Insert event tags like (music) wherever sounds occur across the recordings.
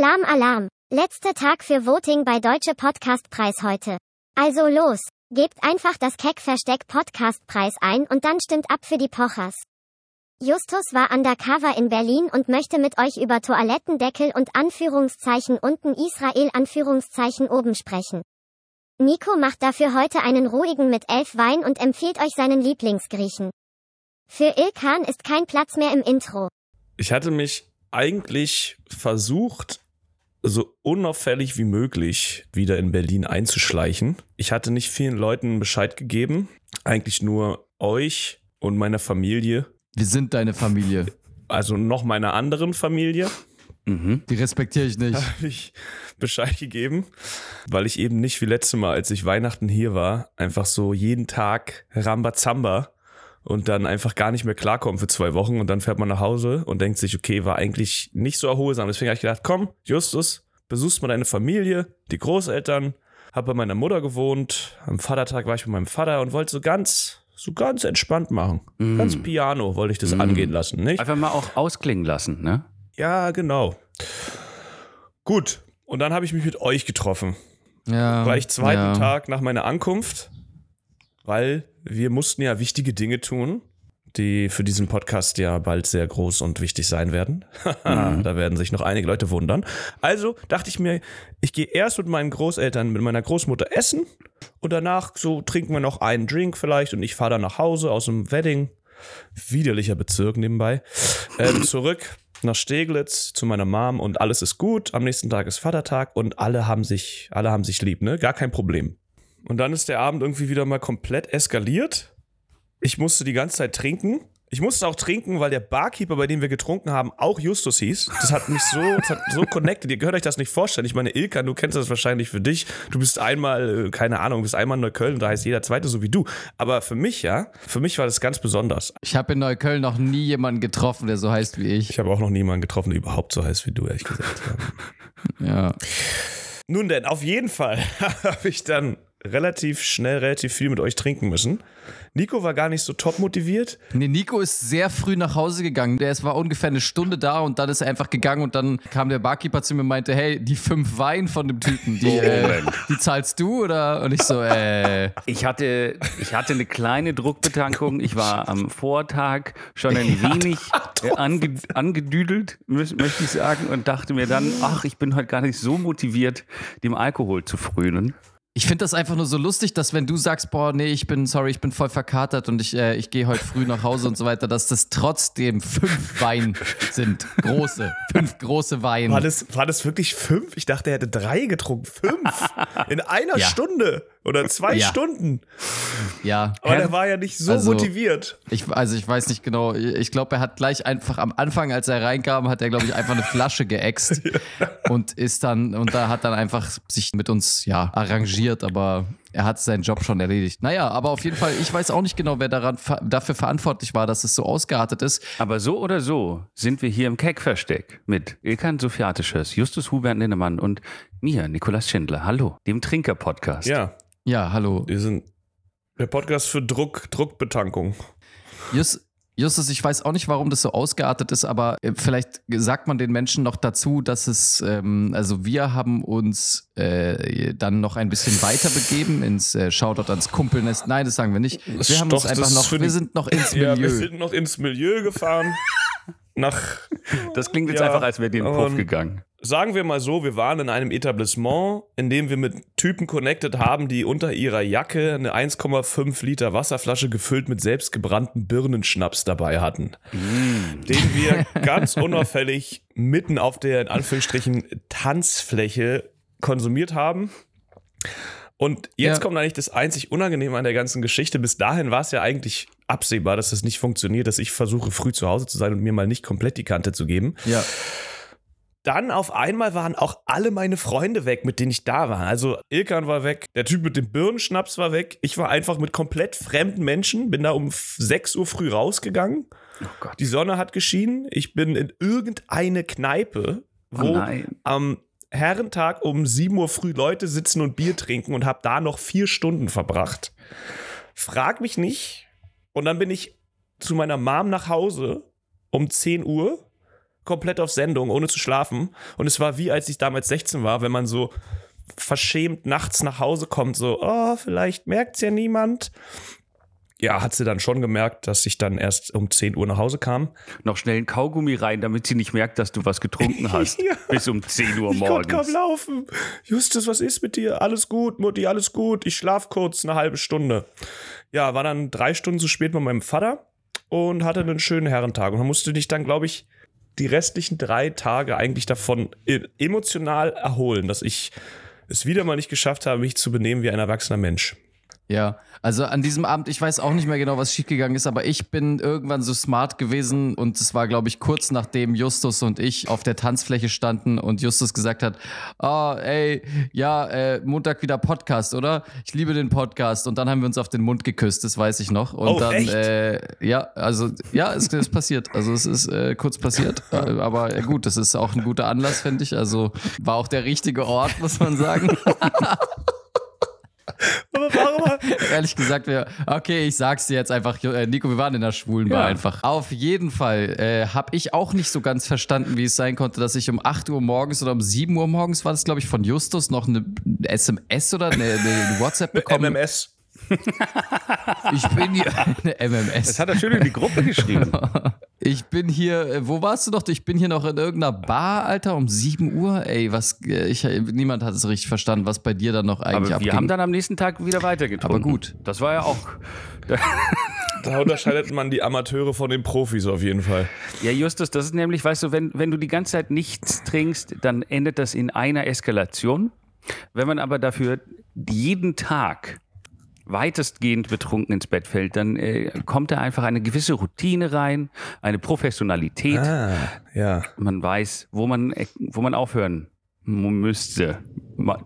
Alarm, Alarm. Letzter Tag für Voting bei Deutsche Podcastpreis heute. Also los, gebt einfach das Keck-Versteck Podcastpreis ein und dann stimmt ab für die Pochers. Justus war undercover in Berlin und möchte mit euch über Toilettendeckel und Anführungszeichen unten Israel Anführungszeichen oben sprechen. Nico macht dafür heute einen ruhigen mit elf Wein und empfiehlt euch seinen Lieblingsgriechen. Für Ilkan ist kein Platz mehr im Intro. Ich hatte mich eigentlich versucht, so unauffällig wie möglich wieder in Berlin einzuschleichen. Ich hatte nicht vielen Leuten Bescheid gegeben, eigentlich nur euch und meiner Familie. Wir sind deine Familie. Also noch meiner anderen Familie. Mhm. Die respektiere ich nicht. Habe ich Bescheid gegeben, weil ich eben nicht wie letztes Mal, als ich Weihnachten hier war, einfach so jeden Tag Rambazamba und dann einfach gar nicht mehr klarkommen für zwei Wochen und dann fährt man nach Hause und denkt sich, okay, war eigentlich nicht so erholsam. Deswegen habe ich gedacht, komm, Justus, besuchst mal deine Familie, die Großeltern, hab bei meiner Mutter gewohnt, am Vatertag war ich bei meinem Vater und wollte so ganz, so ganz entspannt machen. Mm. Ganz piano wollte ich das mm. angehen lassen, nicht? Einfach mal auch ausklingen lassen, ne? Ja, genau. Gut. Und dann habe ich mich mit euch getroffen. Ja. Gleich zweiten ja. Tag nach meiner Ankunft, weil wir mussten ja wichtige Dinge tun, die für diesen Podcast ja bald sehr groß und wichtig sein werden. (laughs) mhm. Da werden sich noch einige Leute wundern. Also dachte ich mir, ich gehe erst mit meinen Großeltern, mit meiner Großmutter essen und danach so trinken wir noch einen Drink vielleicht und ich fahre dann nach Hause aus dem Wedding. Widerlicher Bezirk nebenbei. Ähm, (laughs) zurück nach Steglitz zu meiner Mom und alles ist gut. Am nächsten Tag ist Vatertag und alle haben sich, alle haben sich lieb, ne? Gar kein Problem. Und dann ist der Abend irgendwie wieder mal komplett eskaliert. Ich musste die ganze Zeit trinken. Ich musste auch trinken, weil der Barkeeper, bei dem wir getrunken haben, auch Justus hieß. Das hat mich so, das hat so connected. Ihr könnt euch das nicht vorstellen. Ich meine, Ilka, du kennst das wahrscheinlich für dich. Du bist einmal, äh, keine Ahnung, bist einmal in Neukölln und da heißt jeder Zweite so wie du. Aber für mich, ja, für mich war das ganz besonders. Ich habe in Neukölln noch nie jemanden getroffen, der so heißt wie ich. Ich habe auch noch niemanden getroffen, der überhaupt so heißt wie du, ehrlich gesagt. ja. Nun denn, auf jeden Fall (laughs) habe ich dann relativ schnell, relativ viel mit euch trinken müssen. Nico war gar nicht so top motiviert. Nee, Nico ist sehr früh nach Hause gegangen. Der war ungefähr eine Stunde da und dann ist er einfach gegangen und dann kam der Barkeeper zu mir und meinte, hey, die fünf Wein von dem Typen, die, (laughs) äh, die zahlst du oder? Und ich so, äh. Ich hatte, ich hatte eine kleine Druckbetankung. Ich war am Vortag schon ein wenig (laughs) äh, ange, angedüdelt, möchte ich sagen, und dachte mir dann, ach, ich bin heute gar nicht so motiviert, dem Alkohol zu frönen. Ich finde das einfach nur so lustig, dass wenn du sagst, boah, nee, ich bin, sorry, ich bin voll verkatert und ich, äh, ich gehe heute früh nach Hause und so weiter, dass das trotzdem fünf Wein sind. Große. Fünf große Weine. War das, war das wirklich fünf? Ich dachte, er hätte drei getrunken. Fünf? In einer Ja. Stunde oder zwei Ja. Stunden. Ja. Aber der war ja nicht so Also- motiviert. Ich, also ich weiß nicht genau, ich glaube, er hat gleich einfach am Anfang, als er reinkam, hat er, glaube ich, einfach eine Flasche geäxt (laughs) und ist dann, und da hat dann einfach sich mit uns, ja, arrangiert, aber er hat seinen Job schon erledigt. Naja, aber auf jeden Fall, ich weiß auch nicht genau, wer daran, ver- dafür verantwortlich war, dass es so ausgeartet ist. Aber so oder so sind wir hier im Keck-Versteck mit Ilkan Sofiatisches, Justus Hubert Linnemann und mir, Nikolas Schindler. Hallo, dem Trinker-Podcast. Ja, Ja, hallo. wir sind der Podcast für Druck, Druckbetankung. Jus, Justus, ich weiß auch nicht, warum das so ausgeartet ist, aber äh, vielleicht sagt man den Menschen noch dazu, dass es, ähm, also wir haben uns äh, dann noch ein bisschen weiter begeben ins äh, Shoutout ans Kumpelnest. Nein, das sagen wir nicht. Wir haben uns Doch, einfach noch, wir sind noch ins Ja, wir Milieu. sind noch ins Milieu gefahren. (laughs) nach, Das klingt jetzt Ja, einfach, als wäre dir ein Puff gegangen. sagen wir mal so, wir waren in einem Etablissement, in dem wir mit Typen connected haben, die unter ihrer Jacke eine 1,5 Liter Wasserflasche gefüllt mit selbstgebrannten Birnenschnaps dabei hatten. Den wir ganz unauffällig mitten auf der, in Anführungsstrichen, Tanzfläche konsumiert haben. Und jetzt Ja. kommt eigentlich das einzig Unangenehme an der ganzen Geschichte. Bis dahin war es ja eigentlich absehbar, dass das nicht funktioniert, dass ich versuche, früh zu Hause zu sein und mir mal nicht komplett die Kante zu geben. Ja. Dann auf einmal waren auch alle meine Freunde weg, mit denen ich da war. Also Ilkan war weg, der Typ mit dem Birnenschnaps war weg. Ich war einfach mit komplett fremden Menschen, bin da um 6 Uhr früh rausgegangen. Oh Gott. Die Sonne hat geschienen. Ich bin in irgendeine Kneipe, Oh wo nein. am Herrentag um 7 Uhr früh Leute sitzen und Bier trinken und habe da noch vier Stunden verbracht. Frag mich nicht. Und dann bin ich zu meiner Mom nach Hause um 10 Uhr, komplett auf Sendung, ohne zu schlafen. Und es war wie, als ich damals 16 war, wenn man so verschämt nachts nach Hause kommt, so, oh, vielleicht merkt's ja niemand. Ja, hat sie dann schon gemerkt, dass ich dann erst um 10 Uhr nach Hause kam. Noch schnell ein Kaugummi rein, damit sie nicht merkt, dass du was getrunken (laughs) hast. Ja. Bis um 10 Uhr Ich konnte kaum morgens. laufen. Justus, was ist mit dir? Alles gut, Mutti, alles gut. Ich schlaf kurz eine halbe Stunde. Ja, war dann drei Stunden zu spät bei meinem Vater und hatte einen schönen Herrentag. Und musste dich dann, glaube ich, die restlichen drei Tage eigentlich davon e- emotional erholen, dass ich es wieder mal nicht geschafft habe, mich zu benehmen wie ein erwachsener Mensch. Ja, also an diesem Abend, ich weiß auch nicht mehr genau, was schiefgegangen ist, aber ich bin irgendwann so smart gewesen und es war, glaube ich, kurz nachdem Justus und ich auf der Tanzfläche standen und Justus gesagt hat, ah, ey, ja, äh, Montag wieder Podcast, oder? Ich liebe den Podcast und dann haben wir uns auf den Mund geküsst, das weiß ich noch. Und Oh, dann, echt? äh, ja, also, ja, es ist passiert. Also es ist äh, kurz passiert, äh, aber äh, gut, das ist auch ein guter Anlass, finde ich. Also war auch der richtige Ort, muss man sagen. (laughs) Ehrlich gesagt, wir, okay, ich sag's dir jetzt einfach, äh, Nico, wir waren in der schwulen Bar Ja. einfach. Auf jeden Fall äh, habe ich auch nicht so ganz verstanden, wie es sein konnte, dass ich um 8 Uhr morgens oder um 7 Uhr morgens war das, glaube ich, von Justus noch eine SMS oder eine, eine WhatsApp bekommen. MMS. Ich bin hier, eine MMS. Das hat er schön in die Gruppe geschrieben. (laughs) Ich bin hier, äh, wo warst du noch? Ich bin hier noch in irgendeiner Bar, Alter, um 7 Uhr. Ey, was, äh, ich, niemand hat es richtig verstanden, was bei dir dann noch eigentlich Aber wir abging. haben dann am nächsten Tag wieder weitergetrunken. Aber gut. Das war ja auch. (laughs) Da unterscheidet man die Amateure von den Profis auf jeden Fall. Ja, Justus, das ist nämlich, weißt du, wenn, wenn du die ganze Zeit nichts trinkst, dann endet das in einer Eskalation. Wenn man aber dafür jeden Tag weitestgehend betrunken ins Bett fällt, dann äh, kommt da einfach eine gewisse Routine rein, eine Professionalität. Ah, ja. Man weiß, wo man, äh, wo man aufhören müsste,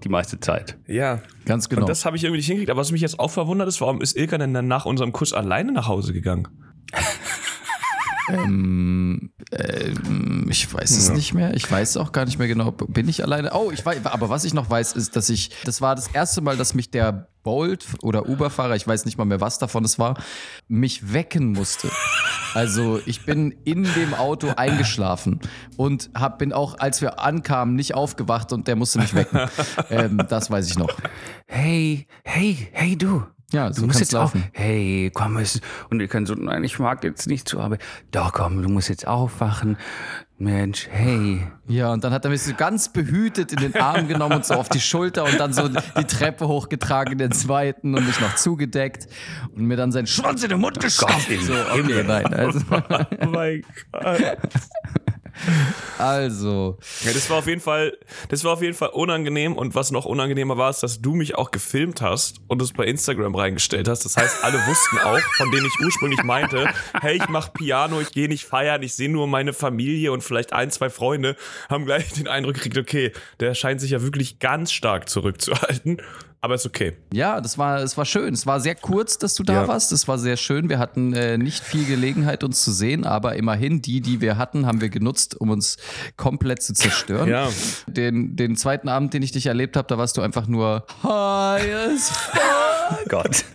die meiste Zeit. Ja, Ganz genau. Und das habe ich irgendwie nicht hingekriegt. Aber was mich jetzt auch verwundert ist, warum ist Ilka denn dann nach unserem Kuss alleine nach Hause gegangen? (laughs) Ähm, ähm, ich weiß es nicht mehr. Ich weiß auch gar nicht mehr genau. Bin ich alleine? Oh, ich weiß, aber was ich noch weiß, ist, dass ich, das war das erste Mal, dass mich der Bolt oder Uber-Fahrer, ich weiß nicht mal mehr, was davon es war, mich wecken musste. Also ich bin in dem Auto eingeschlafen und hab, bin auch, als wir ankamen, nicht aufgewacht und der musste mich wecken. (laughs) ähm, das weiß ich noch. Hey, hey, hey du. Ja, Du so musst jetzt laufen. Auf, hey, komm, es, und ihr könnt so, nein, ich mag jetzt nicht zur Arbeit. Doch, komm, du musst jetzt aufwachen. Mensch, hey. Ja, und dann hat er mich so ganz behütet in den Arm genommen und so auf die Schulter und dann so die Treppe hochgetragen in den zweiten und mich noch zugedeckt und mir dann seinen Schwanz in den Mund im So, okay, nein. Also, (laughs) Oh mein Gott. Also, Ja, das war auf jeden Fall, das war auf jeden Fall unangenehm und was noch unangenehmer war, ist, dass du mich auch gefilmt hast und es bei Instagram reingestellt hast. Das heißt, alle wussten auch, von denen ich ursprünglich meinte, hey, ich mach Piano, ich gehe nicht feiern, ich sehe nur meine Familie und vielleicht ein, zwei Freunde, haben gleich den Eindruck gekriegt, okay, der scheint sich ja wirklich ganz stark zurückzuhalten. Aber ist okay. ja, das war, es war schön. Es war sehr kurz, dass du da Ja. warst. Es war sehr schön. Wir hatten äh, nicht viel Gelegenheit, uns zu sehen, aber immerhin die, die wir hatten, haben wir genutzt, um uns komplett zu zerstören. Ja. Den, den zweiten Abend, den ich dich erlebt habe, da warst du einfach nur high as fuck. Gott. (laughs)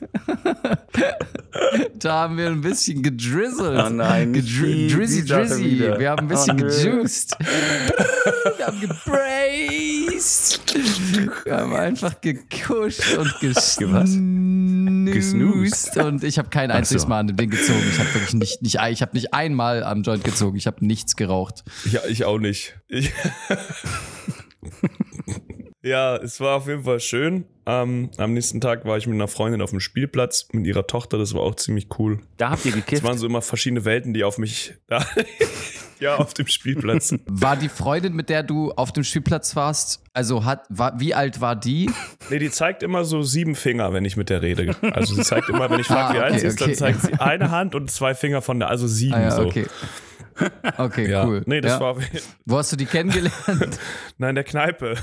Da haben wir ein bisschen gedrizzelt. Oh nein, Gedri drizzy, drizzy. Wir haben ein bisschen Oh gejuiced. wir haben gebraced. Wir haben einfach gekuscht und (laughs) gesnoost. Und ich habe kein einziges so. Mal an dem Ding gezogen. Ich habe wirklich nicht, nicht, ich habe nicht einmal am Joint gezogen. Ich habe nichts geraucht. Ja, ich auch nicht. Ich (laughs) ja, es war auf jeden Fall schön. Ähm, am nächsten Tag war ich mit einer Freundin auf dem Spielplatz mit ihrer Tochter. Das war auch ziemlich cool. Da habt ihr Es gekifft. waren so immer verschiedene Welten, die auf mich. (laughs) ja, auf dem Spielplatz. (laughs) War die Freundin, mit der du auf dem Spielplatz warst, also hat, war, wie alt war die? Nee, die zeigt immer so sieben Finger, wenn ich mit der rede. Also sie zeigt immer, wenn ich frage, Ah, wie alt okay, sie ist, dann zeigt sie eine Hand und zwei Finger von der, also sieben Ah ja, so. okay. Okay, Ja. cool. Nee, das ja. war. Wo hast du die kennengelernt? (laughs) Nein, der Kneipe.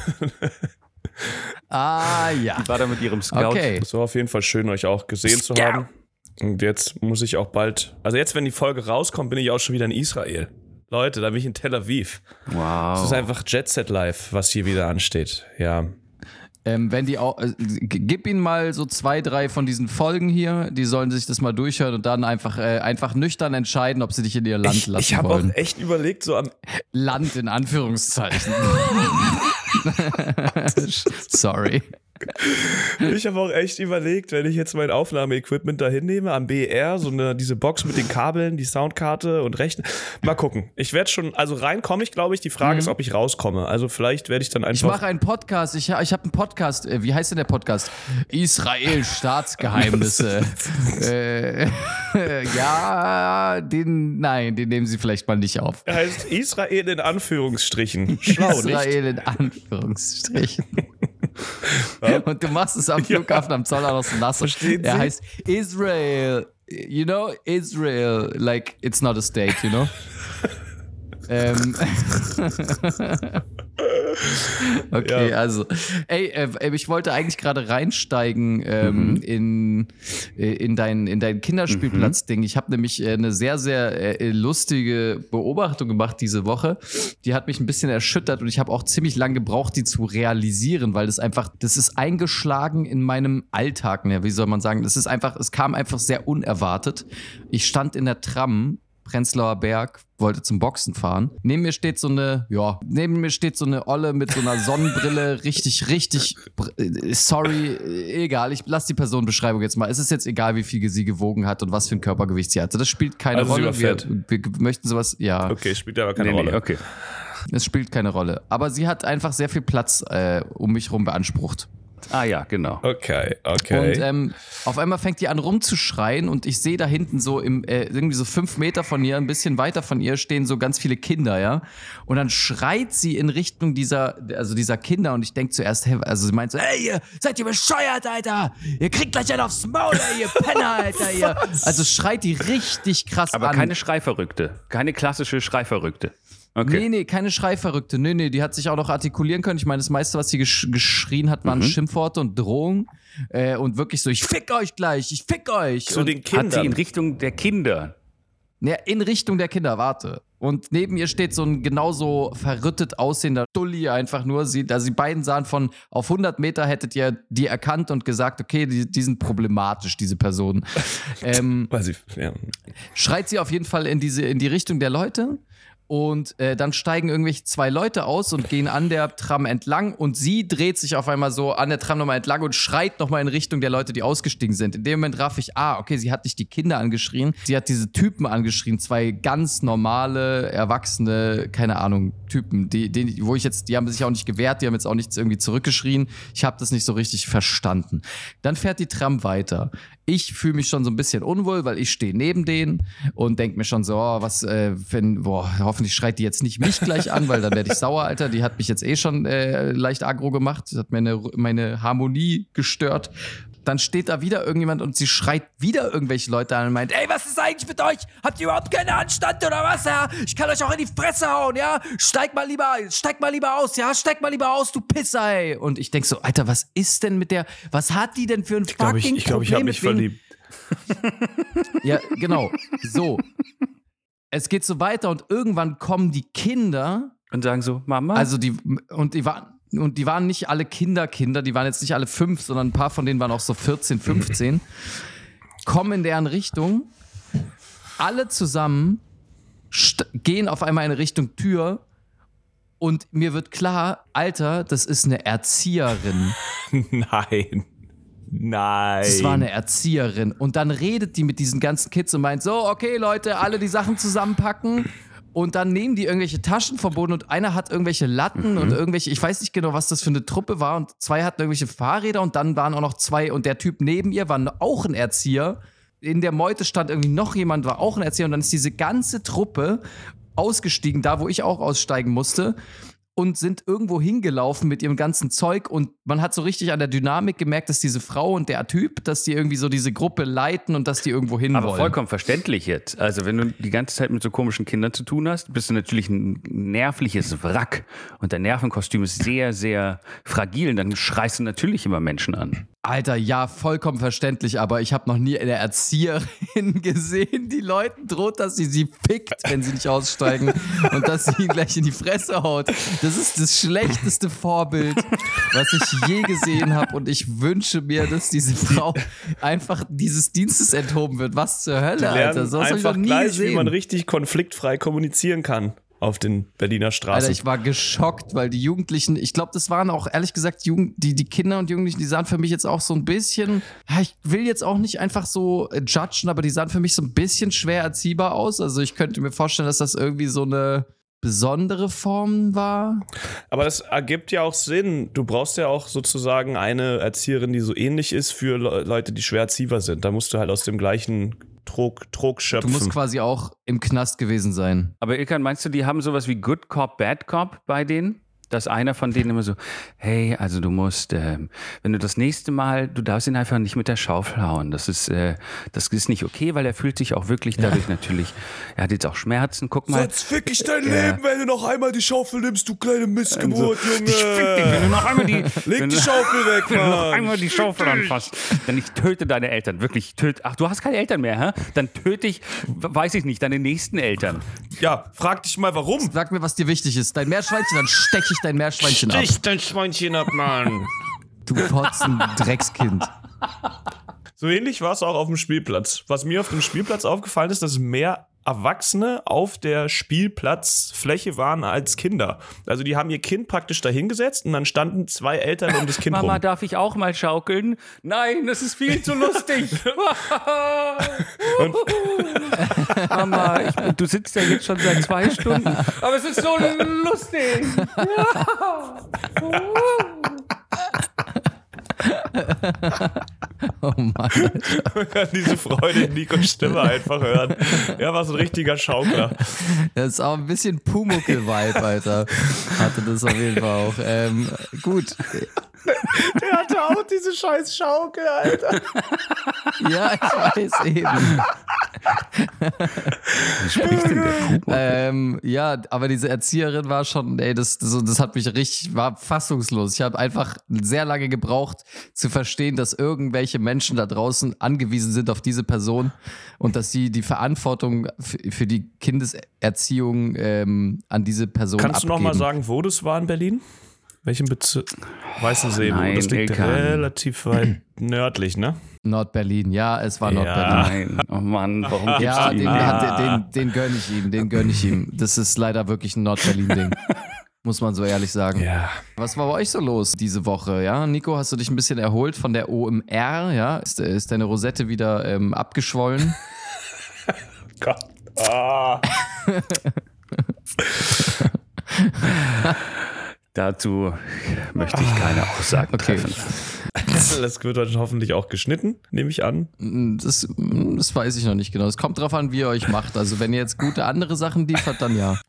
ah, ja. war da mit ihrem Scout. Okay. Es war auf jeden Fall schön, euch auch gesehen zu haben. Und jetzt muss ich auch bald. Also jetzt, wenn die Folge rauskommt, bin ich auch schon wieder in Israel. Leute, da bin ich in Tel Aviv. Wow. Es ist einfach Jet Set Live, was hier wieder ansteht. Ja. Ähm, wenn die auch, äh, gib ihnen mal so zwei, drei von diesen Folgen hier, die sollen sich das mal durchhören und dann einfach, äh, einfach nüchtern entscheiden, ob sie dich in ihr Land Ich, lassen ich habe auch wollen. echt überlegt, so am Land in Anführungszeichen. (laughs) (laughs) Sorry. Ich habe auch echt überlegt, wenn ich jetzt mein Aufnahmeequipment da hinnehme, am BR, so eine, diese Box mit den Kabeln, die Soundkarte und Rechner. Mal gucken. Ich werde schon, also reinkomme ich, glaube ich. Die Frage ist, ob ich rauskomme. Also vielleicht werde ich dann Ich einfach. mache einen Podcast. Ich, ich habe einen Podcast. Äh, Wie heißt denn der Podcast? Israel (laughs) Staatsgeheimnisse. äh, (laughs) ja, den, nein, den nehmen Sie vielleicht mal nicht auf. er heißt Israel in Anführungsstrichen. Schlau, nicht? Israel in Anführungsstrichen. (laughs) Und du machst es am Flughafen am Zoll noch so nass. Verstehen Er Sie? heißt Israel. You know, Israel, like it's not a state, you know? (laughs) ähm. (laughs) (laughs) okay, Ja. also, ey, äh, ich wollte eigentlich gerade reinsteigen ähm, in, äh, in dein, in dein Kinderspielplatz-Ding. Ich habe nämlich äh, eine sehr, sehr äh, lustige Beobachtung gemacht diese Woche. Die hat mich ein bisschen erschüttert und ich habe auch ziemlich lange gebraucht, die zu realisieren, weil das einfach, das ist eingeschlagen in meinem Alltag. Ne? Wie soll man sagen? Das ist einfach, es kam einfach sehr unerwartet. Ich stand in der Tram Prenzlauer Berg, wollte zum Boxen fahren. Neben mir steht so eine, ja, neben mir steht so eine Olle mit so einer Sonnenbrille, (laughs) richtig, richtig, sorry, egal, ich lasse die Personenbeschreibung jetzt mal. Es ist jetzt egal, wie viel sie gewogen hat und was für ein Körpergewicht sie hatte. Das spielt keine Also Rolle. Wir, wir möchten sowas, ja, Okay, spielt aber keine Nee, nee, Rolle. okay. es spielt keine Rolle. Aber sie hat einfach sehr viel Platz äh, um mich rum beansprucht. Ah ja, genau. Okay, okay. Und ähm, auf einmal fängt die an rumzuschreien und ich sehe da hinten so im, äh, irgendwie so fünf Meter von ihr, ein bisschen weiter von ihr stehen so ganz viele Kinder, ja. Und dann schreit sie in Richtung dieser, also dieser Kinder und ich denke zuerst, hey, also sie meint so, hey, ihr seid ihr bescheuert, Alter? Ihr kriegt gleich einen aufs Maul, ey, ihr Penner, Alter, ihr. (laughs) Also schreit die richtig krass Aber an. keine Schreiverrückte. Keine klassische Schreiverrückte. Okay. Nee, nee, keine Schreiverrückte. Nee, nee, die hat sich auch noch artikulieren können. Ich meine, das meiste, was sie gesch geschrien hat, waren Schimpfworte und Drohungen. Äh, und wirklich so, ich fick euch gleich, ich fick euch. Zu und, den Hat sie in Kindern. Richtung der Kinder. ja, in Richtung der Kinder, warte. Und neben ihr steht so ein genauso verrüttet aussehender Dulli einfach nur. Sie, also die beiden sahen von auf 100 Meter hättet ihr die erkannt und gesagt, okay, die, die sind problematisch, diese Personen. (laughs) ähm, Weil sie, ja. schreit sie auf jeden Fall in diese in die Richtung der Leute und äh, dann steigen irgendwelche zwei Leute aus und gehen an der Tram entlang und sie dreht sich auf einmal so an der Tram nochmal entlang und schreit nochmal in Richtung der Leute, die ausgestiegen sind. In dem Moment raff ich, ah, okay, sie hat nicht die Kinder angeschrien, sie hat diese Typen angeschrien, zwei ganz normale, erwachsene, keine Ahnung, Typen, die, die, wo ich jetzt, die haben sich auch nicht gewehrt, die haben jetzt auch nichts irgendwie zurückgeschrien. Ich habe das nicht so richtig verstanden. Dann fährt die Tram weiter. Ich fühle mich schon so ein bisschen unwohl, weil ich stehe neben denen und denke mir schon so, oh, was, äh, wenn, boah, hoffentlich schreit die jetzt nicht mich gleich an, weil dann werde ich sauer, Alter. Die hat mich jetzt eh schon äh, leicht aggro gemacht, hat meine, meine Harmonie gestört. Dann steht da wieder irgendjemand und sie schreit wieder irgendwelche Leute an und meint, ey, was ist eigentlich mit euch? Habt ihr überhaupt keinen Anstand oder was, ja? Ich kann euch auch in die Fresse hauen, ja? Steig mal lieber, steig mal lieber aus, ja? Steig mal lieber aus, du Pisser, ey. Und ich denk so, Alter, was ist denn mit der, was hat die denn für ein Ich glaube, ich, fucking ich, glaub, ich Problem habe mit mich verliebt. ja, genau. So. Es geht so weiter und irgendwann kommen die Kinder, Und sagen so, Mama. also die, und die waren, und die waren nicht alle Kinderkinder, die waren jetzt nicht alle fünf, sondern ein paar von denen waren auch so 14, 15, (laughs) kommen in deren Richtung, alle zusammen gehen auf einmal in Richtung Tür und mir wird klar, Alter, das ist eine Erzieherin. (laughs) Nein. Nein. Das war eine Erzieherin. Und dann redet die mit diesen ganzen Kids und meint so, okay Leute, alle die Sachen zusammenpacken. Und dann nehmen die irgendwelche Taschen vom Boden und einer hat irgendwelche Latten und irgendwelche, ich weiß nicht genau, was das für eine Truppe war. Und zwei hatten irgendwelche Fahrräder und dann waren auch noch zwei und der Typ neben ihr war auch ein Erzieher. In der Meute stand irgendwie noch jemand, war auch ein Erzieher. Und dann ist diese ganze Truppe ausgestiegen, da wo ich auch aussteigen musste und sind irgendwo hingelaufen mit ihrem ganzen Zeug und man hat so richtig an der Dynamik gemerkt, dass diese Frau und der Typ, dass die irgendwie so diese Gruppe leiten und dass die irgendwo hin aber wollen. vollkommen verständlich jetzt. Also, wenn du die ganze Zeit mit so komischen Kindern zu tun hast, bist du natürlich ein nervliches Wrack. Und dein Nervenkostüm ist sehr, sehr fragil. Und dann schreist du natürlich immer Menschen an. Alter, ja, vollkommen verständlich, aber ich habe noch nie eine Erzieherin (laughs) gesehen, die Leuten droht, dass sie sie fickt, wenn sie nicht aussteigen und dass sie ihn gleich in die Fresse haut. Das ist das schlechteste Vorbild, was ich je gesehen habe. Und ich wünsche mir, dass diese Frau einfach dieses Dienstes enthoben wird. Was zur Hölle, Alter? So habe ich noch nie gleich, gesehen. wie man richtig konfliktfrei kommunizieren kann auf den Berliner Straßen. Alter, ich war geschockt, weil die Jugendlichen, ich glaube, das waren auch ehrlich gesagt Jugend, die, die Kinder und Jugendlichen, die sahen für mich jetzt auch so ein bisschen, ich will jetzt auch nicht einfach so äh, judgen, aber die sahen für mich so ein bisschen schwer erziehbar aus. Also ich könnte mir vorstellen, dass das irgendwie so eine besondere Form war. Aber das ergibt ja auch Sinn. Du brauchst ja auch sozusagen eine Erzieherin, die so ähnlich ist für Le Leute, die schwer erziehbar sind. Da musst du halt aus dem gleichen Trog, Trog Du schöpfen. musst quasi auch im Knast gewesen sein. Aber Ilkan, meinst du, die haben sowas wie Good Cop, Bad Cop bei denen? Dass einer von denen immer so, hey, also du musst, ähm, wenn du das nächste Mal, du darfst ihn einfach nicht mit der Schaufel hauen. Das ist, äh, das ist nicht okay, weil er fühlt sich auch wirklich dadurch natürlich, er hat jetzt auch Schmerzen. Guck mal. Sonst fick ich dein Ja. Leben, wenn du noch einmal die Schaufel nimmst, du kleine Missgeburt, Junge. Ich fick dich, wenn du noch einmal die, Leg die Schaufel (laughs) weg, wenn du noch Mann. einmal die Schaufel anfasst, dann ich töte deine Eltern. Wirklich, ich töte. Ach, du hast keine Eltern mehr, hä? Dann töte ich, weiß ich nicht, deine nächsten Eltern. Ja, frag dich mal, warum. Sag mir, was dir wichtig ist. Dein Meerschweinchen, dann steche ich dein Meerschweinchen ab. Stich dein Schweinchen ab, Mann. Du Fotzen Dreckskind. So ähnlich war es auch auf dem Spielplatz. Was mir auf dem Spielplatz aufgefallen ist, dass mehr Erwachsene auf der Spielplatzfläche waren als Kinder. Also die haben ihr Kind praktisch dahingesetzt und dann standen zwei Eltern um das Kind Mama, rum. darf ich auch mal schaukeln? Nein, das ist viel zu lustig. (laughs) (laughs) Mama, ich, du sitzt ja jetzt schon seit zwei Stunden. Aber es ist so lustig. (laughs) Oh Mann. Man (laughs) kann diese Freude in Nikos Stimme einfach hören. Er war so ein richtiger Schaukler. Das ist auch ein bisschen Pumuckel-Vibe, Alter. Hatte das auf jeden Fall auch. Ähm, gut. Der hatte auch diese scheiß Schaukel, Alter. Ja, ich weiß eben. (laughs) Wie spricht denn der? Ähm, ja, aber diese Erzieherin war schon, ey, das, das, das hat mich richtig, war fassungslos. Ich habe einfach sehr lange gebraucht zu verstehen, dass irgendwelche Menschen da draußen angewiesen sind auf diese Person und dass sie die Verantwortung für, für die Kindeserziehung ähm, an diese Person Kannst du abgeben. noch mal sagen, wo das war in Berlin? Welchen Bezirk? Weißensee. Nein, das liegt Ilkan. relativ weit (clears throat) nördlich, ne? Nordberlin, ja, es war Ja. Nordberlin. Nein, oh Mann, warum gibst Ja, den, hat, den, den gönne ich ihm, den gönne ich ihm. Das ist leider wirklich ein Nordberlin-Ding. (laughs) Muss man so ehrlich sagen. Ja. Was war bei euch so los diese Woche? Ja, Nico, hast du dich ein bisschen erholt von der OMR? Ja, ist, ist deine Rosette wieder ähm, abgeschwollen? (laughs) Gott. Ah. (laughs) Dazu möchte ich keine Aussagen Okay. treffen. (laughs) Das wird dann hoffentlich auch geschnitten, nehme ich an. Das, das weiß ich noch nicht genau. Es kommt drauf an, wie ihr euch macht. Also, wenn ihr jetzt gute andere Sachen liefert, dann ja. (laughs)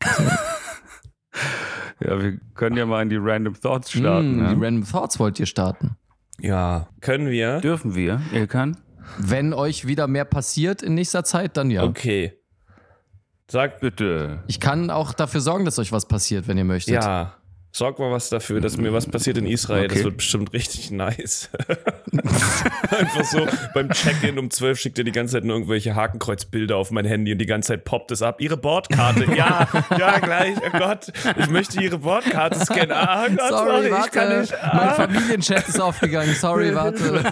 Ja, wir können ja mal in die Random Thoughts starten. Mm, ne? Die Random Thoughts wollt ihr starten. Ja. Können wir? Dürfen wir, Ilkan? Wenn euch wieder mehr passiert in nächster Zeit, dann ja. Okay. Sag Bitte. Ich kann auch dafür sorgen, dass euch was passiert, wenn ihr möchtet. ja. Sorg mal was dafür, dass mir was passiert in Israel. Das Okay. wird bestimmt richtig nice. (laughs) Einfach so beim Check-in um 12 schickt er die ganze Zeit nur irgendwelche Hakenkreuzbilder auf mein Handy und die ganze Zeit poppt es ab. Ihre Bordkarte. (laughs) Ja, ja, gleich. Oh Gott, ich möchte Ihre Bordkarte scannen. Ah, Gott, Sorry, ich kann warte. nicht. Mein Ah. Familienchat ist aufgegangen. Sorry, warte.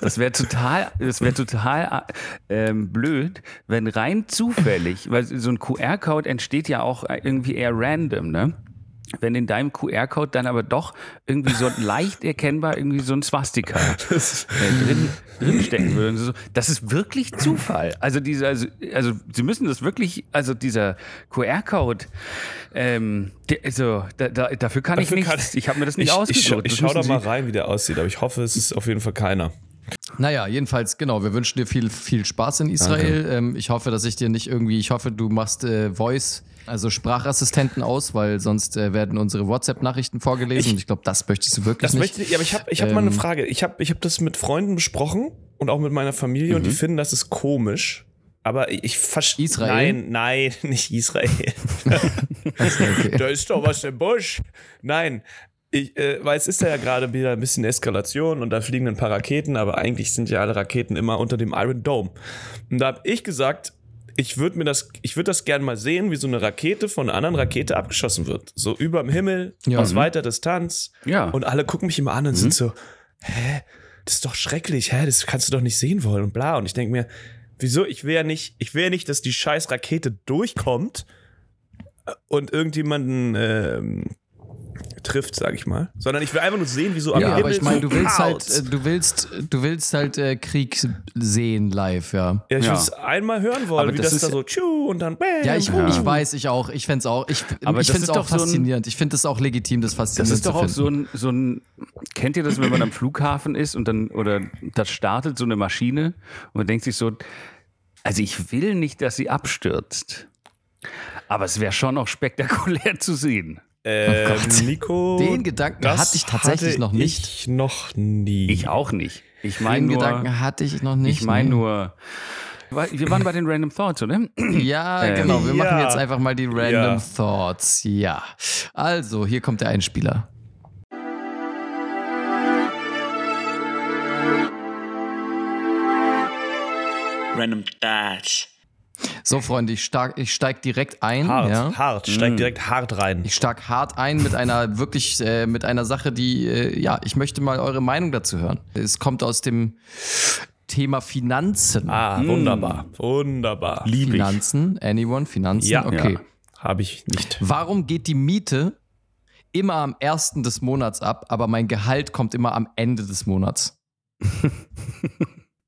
Das wäre total, das wäre total ähm, blöd, wenn rein zufällig, weil so ein QR-Code entsteht ja auch irgendwie eher random, ne? Wenn in deinem QR-Code dann aber doch irgendwie so (laughs) leicht erkennbar irgendwie so ein Swastika äh, drin, drin stecken würde. Das ist wirklich Zufall. Also diese, also, also sie müssen das wirklich, also dieser QR-Code, ähm, der, also da, da, dafür kann Dafür ich kann- nichts. Ich habe mir das nicht Ich, ich, ausgedruckt. schau- ich Das schau da mal rein, wie der aussieht, aber ich hoffe, es ist auf jeden Fall keiner. Naja, jedenfalls, genau. Wir wünschen dir viel, viel Spaß in Israel. Ähm, ich hoffe, dass ich dir nicht irgendwie, ich hoffe, du machst äh, Voice, also Sprachassistenten aus, weil sonst äh, werden unsere WhatsApp-Nachrichten vorgelesen. Ich- und ich glaube, das möchtest du wirklich Das nicht. möchte ich, aber ich habe ich hab mal eine Ähm, Frage. Ich habe ich hab das mit Freunden besprochen und auch mit meiner Familie und die finden, das ist komisch. Aber ich, ich verstehe. Israel? Nein, nein, (laughs) nicht Israel. okay. da ist doch was im Busch. Nein. Ich, äh, weil es ist ja gerade wieder ein bisschen Eskalation und da fliegen ein paar Raketen, aber eigentlich sind ja alle Raketen immer unter dem Iron Dome. Und da habe ich gesagt, ich würde mir das, ich würde das gerne mal sehen, wie so eine Rakete von einer anderen Rakete abgeschossen wird. So über dem Himmel, Ja. aus Mhm. weiter Distanz. Ja. Und alle gucken mich immer an und sind so, hä, das ist doch schrecklich, hä, das kannst du doch nicht sehen wollen und bla. Und ich denke mir, wieso, ich will ja nicht, ich will ja nicht, dass die scheiß Rakete durchkommt und irgendjemanden ähm, trifft, sag ich mal. Sondern ich will einfach nur sehen, wie so am Ja, Himmel aber ich meine, so du willst halt, äh, du willst, du willst halt äh, Krieg sehen live, ja. Ja, ich Ja. will es einmal hören wollen, Aber wie das das, ist da ja- so tschu und dann bam. Ja, ich, boom. ich weiß, ich auch. Ich fände es auch. Ich, Aber ich das finde es ist auch doch so ein- faszinierend. ich finde es auch legitim, das Das faszinierend ist doch zu auch so ein, so ein, kennt ihr das, wenn man am Flughafen ist und dann, oder das startet so eine Maschine und man denkt sich so, also ich will nicht, dass sie abstürzt. Aber es wäre schon auch spektakulär (laughs) zu sehen. Ähm, Gott. Nico, Den Gedanken das hatte ich tatsächlich hatte noch nicht. Ich noch nie. Ich auch nicht. Ich Den meine nur, Gedanken hatte ich noch nicht. ich meine nur, wir waren bei den Random Thoughts, oder? Ja, Ähm, genau. Wir machen ja. jetzt einfach mal die Random Ja. Thoughts. Ja. Also, hier kommt der Einspieler. Random Thoughts. So, Freunde, ich, stark, ich steig direkt ein. hart, Ja. hart, Mm. steigt direkt hart rein. Ich stark hart ein mit einer wirklich, äh, mit einer Sache, die, äh, ja, ich möchte mal eure Meinung dazu hören. Es kommt aus dem Thema Finanzen. ah, wunderbar, wunderbar. Liebe ich. Finanzen, anyone, Finanzen, Ja. okay. Ja. Habe ich nicht. Warum geht die Miete immer am ersten des Monats ab, aber mein Gehalt kommt immer am Ende des Monats? (laughs)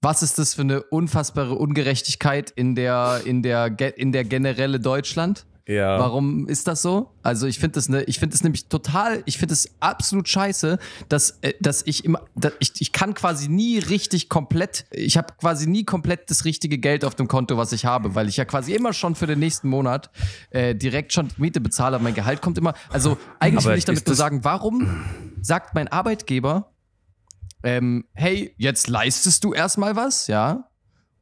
Was ist das für eine unfassbare Ungerechtigkeit in der, in der, in der generelle Deutschland? Ja. Warum ist das so? Also ich finde das ne, ich finde es nämlich total, ich finde es absolut scheiße, dass, äh, dass ich immer, dass ich, ich kann quasi nie richtig komplett, ich habe quasi nie komplett das richtige Geld auf dem Konto, was ich habe, weil ich ja quasi immer schon für den nächsten Monat äh, direkt schon Miete bezahle, aber mein Gehalt kommt immer. Also eigentlich Aber will ich damit nur sagen, warum sagt mein Arbeitgeber, ähm, hey, jetzt leistest du erstmal was, ja,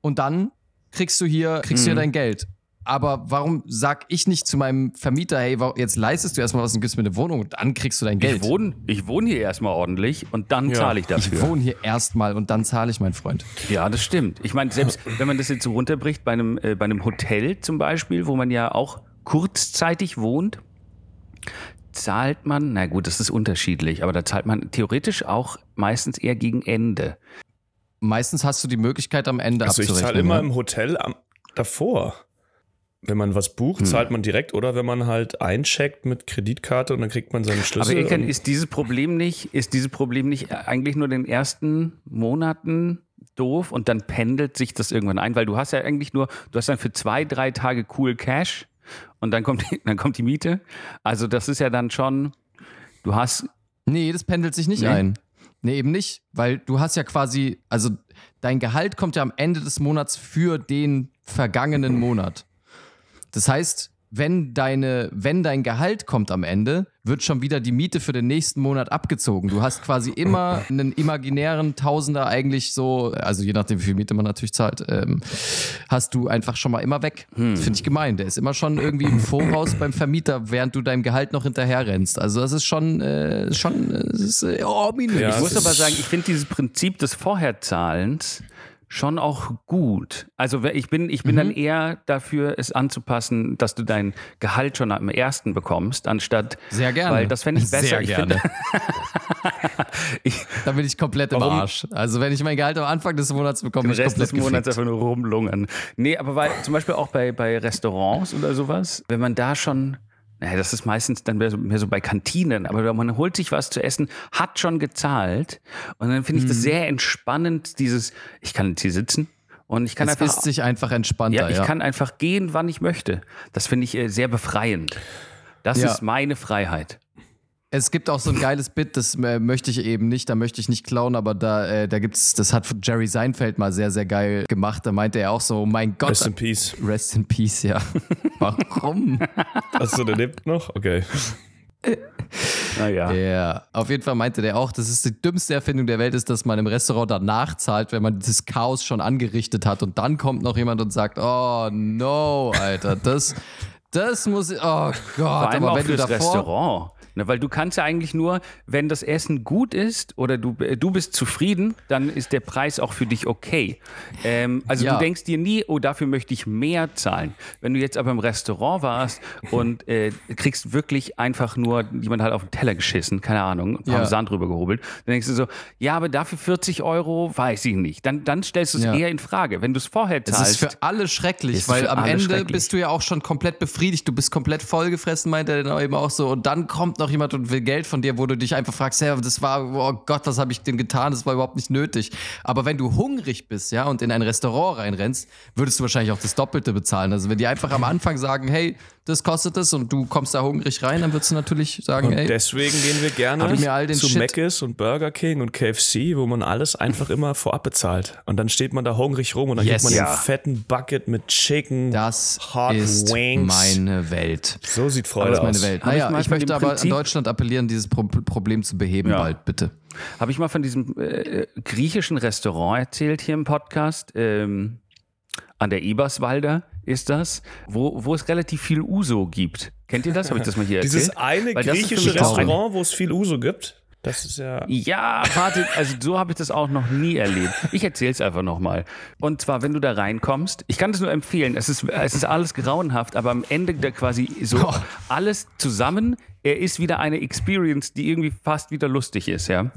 und dann kriegst du hier, kriegst du Mhm. hier dein Geld. Aber warum sag ich nicht zu meinem Vermieter, hey, jetzt leistest du erstmal was und gibst mir eine Wohnung und dann kriegst du dein Geld? Ich wohne, ich wohne hier erstmal ordentlich und dann Ja. zahle ich Ich dafür. wohne hier erstmal und dann zahle ich, mein Freund. Ja, das stimmt. Ich meine, selbst wenn man das jetzt so runterbricht, bei einem, äh, bei einem Hotel zum Beispiel, wo man ja auch kurzzeitig wohnt, zahlt man, na gut, das ist unterschiedlich, aber da zahlt man theoretisch auch meistens eher gegen Ende. Meistens hast du die Möglichkeit am Ende Also ich abzurechnen. zahle immer ja? im Hotel am, davor. Wenn man was bucht, Hm. zahlt man direkt oder wenn man halt eincheckt mit Kreditkarte und dann kriegt man seinen Schlüssel. Aber Ilkan, ist dieses Problem nicht, ist dieses Problem nicht eigentlich nur in den ersten Monaten doof und dann pendelt sich das irgendwann ein, weil du hast ja eigentlich nur, du hast dann für zwei, drei Tage cool Cash und dann kommt, (laughs) dann kommt die Miete. Also das ist ja dann schon, du hast, Nee, das pendelt sich nicht Nee? ein. Nee, eben nicht, weil du hast ja quasi, also dein Gehalt kommt ja am Ende des Monats für den vergangenen Monat. Das heißt, wenn deine, wenn dein Gehalt kommt am Ende, wird schon wieder die Miete für den nächsten Monat abgezogen. Du hast quasi immer (laughs) einen imaginären Tausender eigentlich so, also je nachdem, wie viel Miete man natürlich zahlt, ähm, hast du einfach schon mal immer weg. Hm. Das finde ich gemein. Der ist immer schon irgendwie im Voraus beim Vermieter, während du deinem Gehalt noch hinterher rennst. Also das ist schon, äh, schon, äh, ist, äh, ominös. Ja, ich muss aber sagen, ich finde dieses Prinzip des Vorherzahlens schon auch gut. Also ich bin, ich bin dann eher dafür, es anzupassen, dass du dein Gehalt schon am ersten bekommst, anstatt Sehr gerne. Weil das fände ich besser. Sehr ich gerne. (laughs) finde, ich, Da bin ich komplett im Warum? Arsch. Also wenn ich mein Gehalt am Anfang des Monats bekomme, den bin ich Rest komplett des Monats gefickt. einfach nur rumlungern. Nee, aber weil zum Beispiel auch bei, bei Restaurants oder sowas, wenn man da schon, naja, das ist meistens dann mehr so, mehr so bei Kantinen, aber man holt sich was zu essen, hat schon gezahlt und dann finde ich Mhm. das sehr entspannend, dieses, ich kann jetzt hier sitzen und ich kann Es einfach, ist sich einfach entspannter, ja, ja. ich kann einfach gehen, wann ich möchte. Das finde ich äh, sehr befreiend. Das Ja. ist meine Freiheit. Es gibt auch so ein geiles Bit, das äh, möchte ich eben nicht, da möchte ich nicht klauen, aber da, äh, da gibt's, das hat Jerry Seinfeld mal sehr, sehr geil gemacht. Da meinte er auch so, mein Gott, Rest in Peace. Rest in Peace, ja. (laughs) Warum? Hast du, der lebt noch? Okay. Naja. Ja, auf jeden Fall meinte der auch, das ist die dümmste Erfindung der Welt, ist, dass man im Restaurant danach zahlt, wenn man das Chaos schon angerichtet hat und dann kommt noch jemand und sagt, oh no, Alter, das, das muss, oh Gott, Vor allem aber auch wenn du fürs davor, Restaurant. Ne, weil du kannst ja eigentlich nur, wenn das Essen gut ist oder du, äh, du bist zufrieden, dann ist der Preis auch für dich okay. Ähm, also Ja. du denkst dir nie, oh, dafür möchte ich mehr zahlen. Wenn du jetzt aber im Restaurant warst (laughs) und äh, kriegst wirklich einfach nur, jemand hat auf den Teller geschissen, keine Ahnung, ein paar Ja. Sand drüber gehobelt, dann denkst du so, ja, aber dafür 40 Euro, weiß ich nicht. Dann, dann stellst du es Ja. eher in Frage. Wenn du es vorher Es zahlst. ist für alle schrecklich, weil am Ende bist du ja auch schon komplett befriedigt, du bist komplett vollgefressen, meint er dann eben auch so. Und dann kommt noch jemand und will Geld von dir, wo du dich einfach fragst, ja, das war, oh Gott, was habe ich denn getan? Das war überhaupt nicht nötig. Aber wenn du hungrig bist, ja, und in ein Restaurant reinrennst, würdest du wahrscheinlich auch das Doppelte bezahlen. Also wenn die einfach am Anfang sagen, hey, das kostet es und du kommst da hungrig rein, dann würdest du natürlich sagen, Und ey, deswegen gehen wir gerne ich mir all den zu Shit- Mc's und Burger King und KFC, wo man alles einfach immer vorab bezahlt. Und dann steht man da hungrig rum und dann Yes. kriegt man Ja. einen fetten Bucket mit Chicken, das Hot ist Wings. meine Welt. so sieht Das Freude ist meine aus. Welt. Ich Naja, mal ich, von möchte aber an Prinzip- Deutschland appellieren, dieses Pro Problem zu beheben Ja. bald, bitte. Habe ich mal von diesem äh, griechischen Restaurant erzählt hier im Podcast? Ähm, an der Eberswalder ist das, wo, wo es relativ viel Uso gibt. Kennt ihr das? Habe ich das mal hier (laughs) erzählt? Dieses eine Weil griechische Restaurant, wo es viel Uso gibt, das ist ja. Ja, warte, also so habe ich das auch noch nie erlebt. Ich erzähle es einfach nochmal. Und zwar, wenn du da reinkommst, ich kann das nur empfehlen, es ist, es ist alles grauenhaft, aber am Ende da quasi so Oh. alles zusammen, er ist wieder eine Experience, die irgendwie fast wieder lustig ist, ja.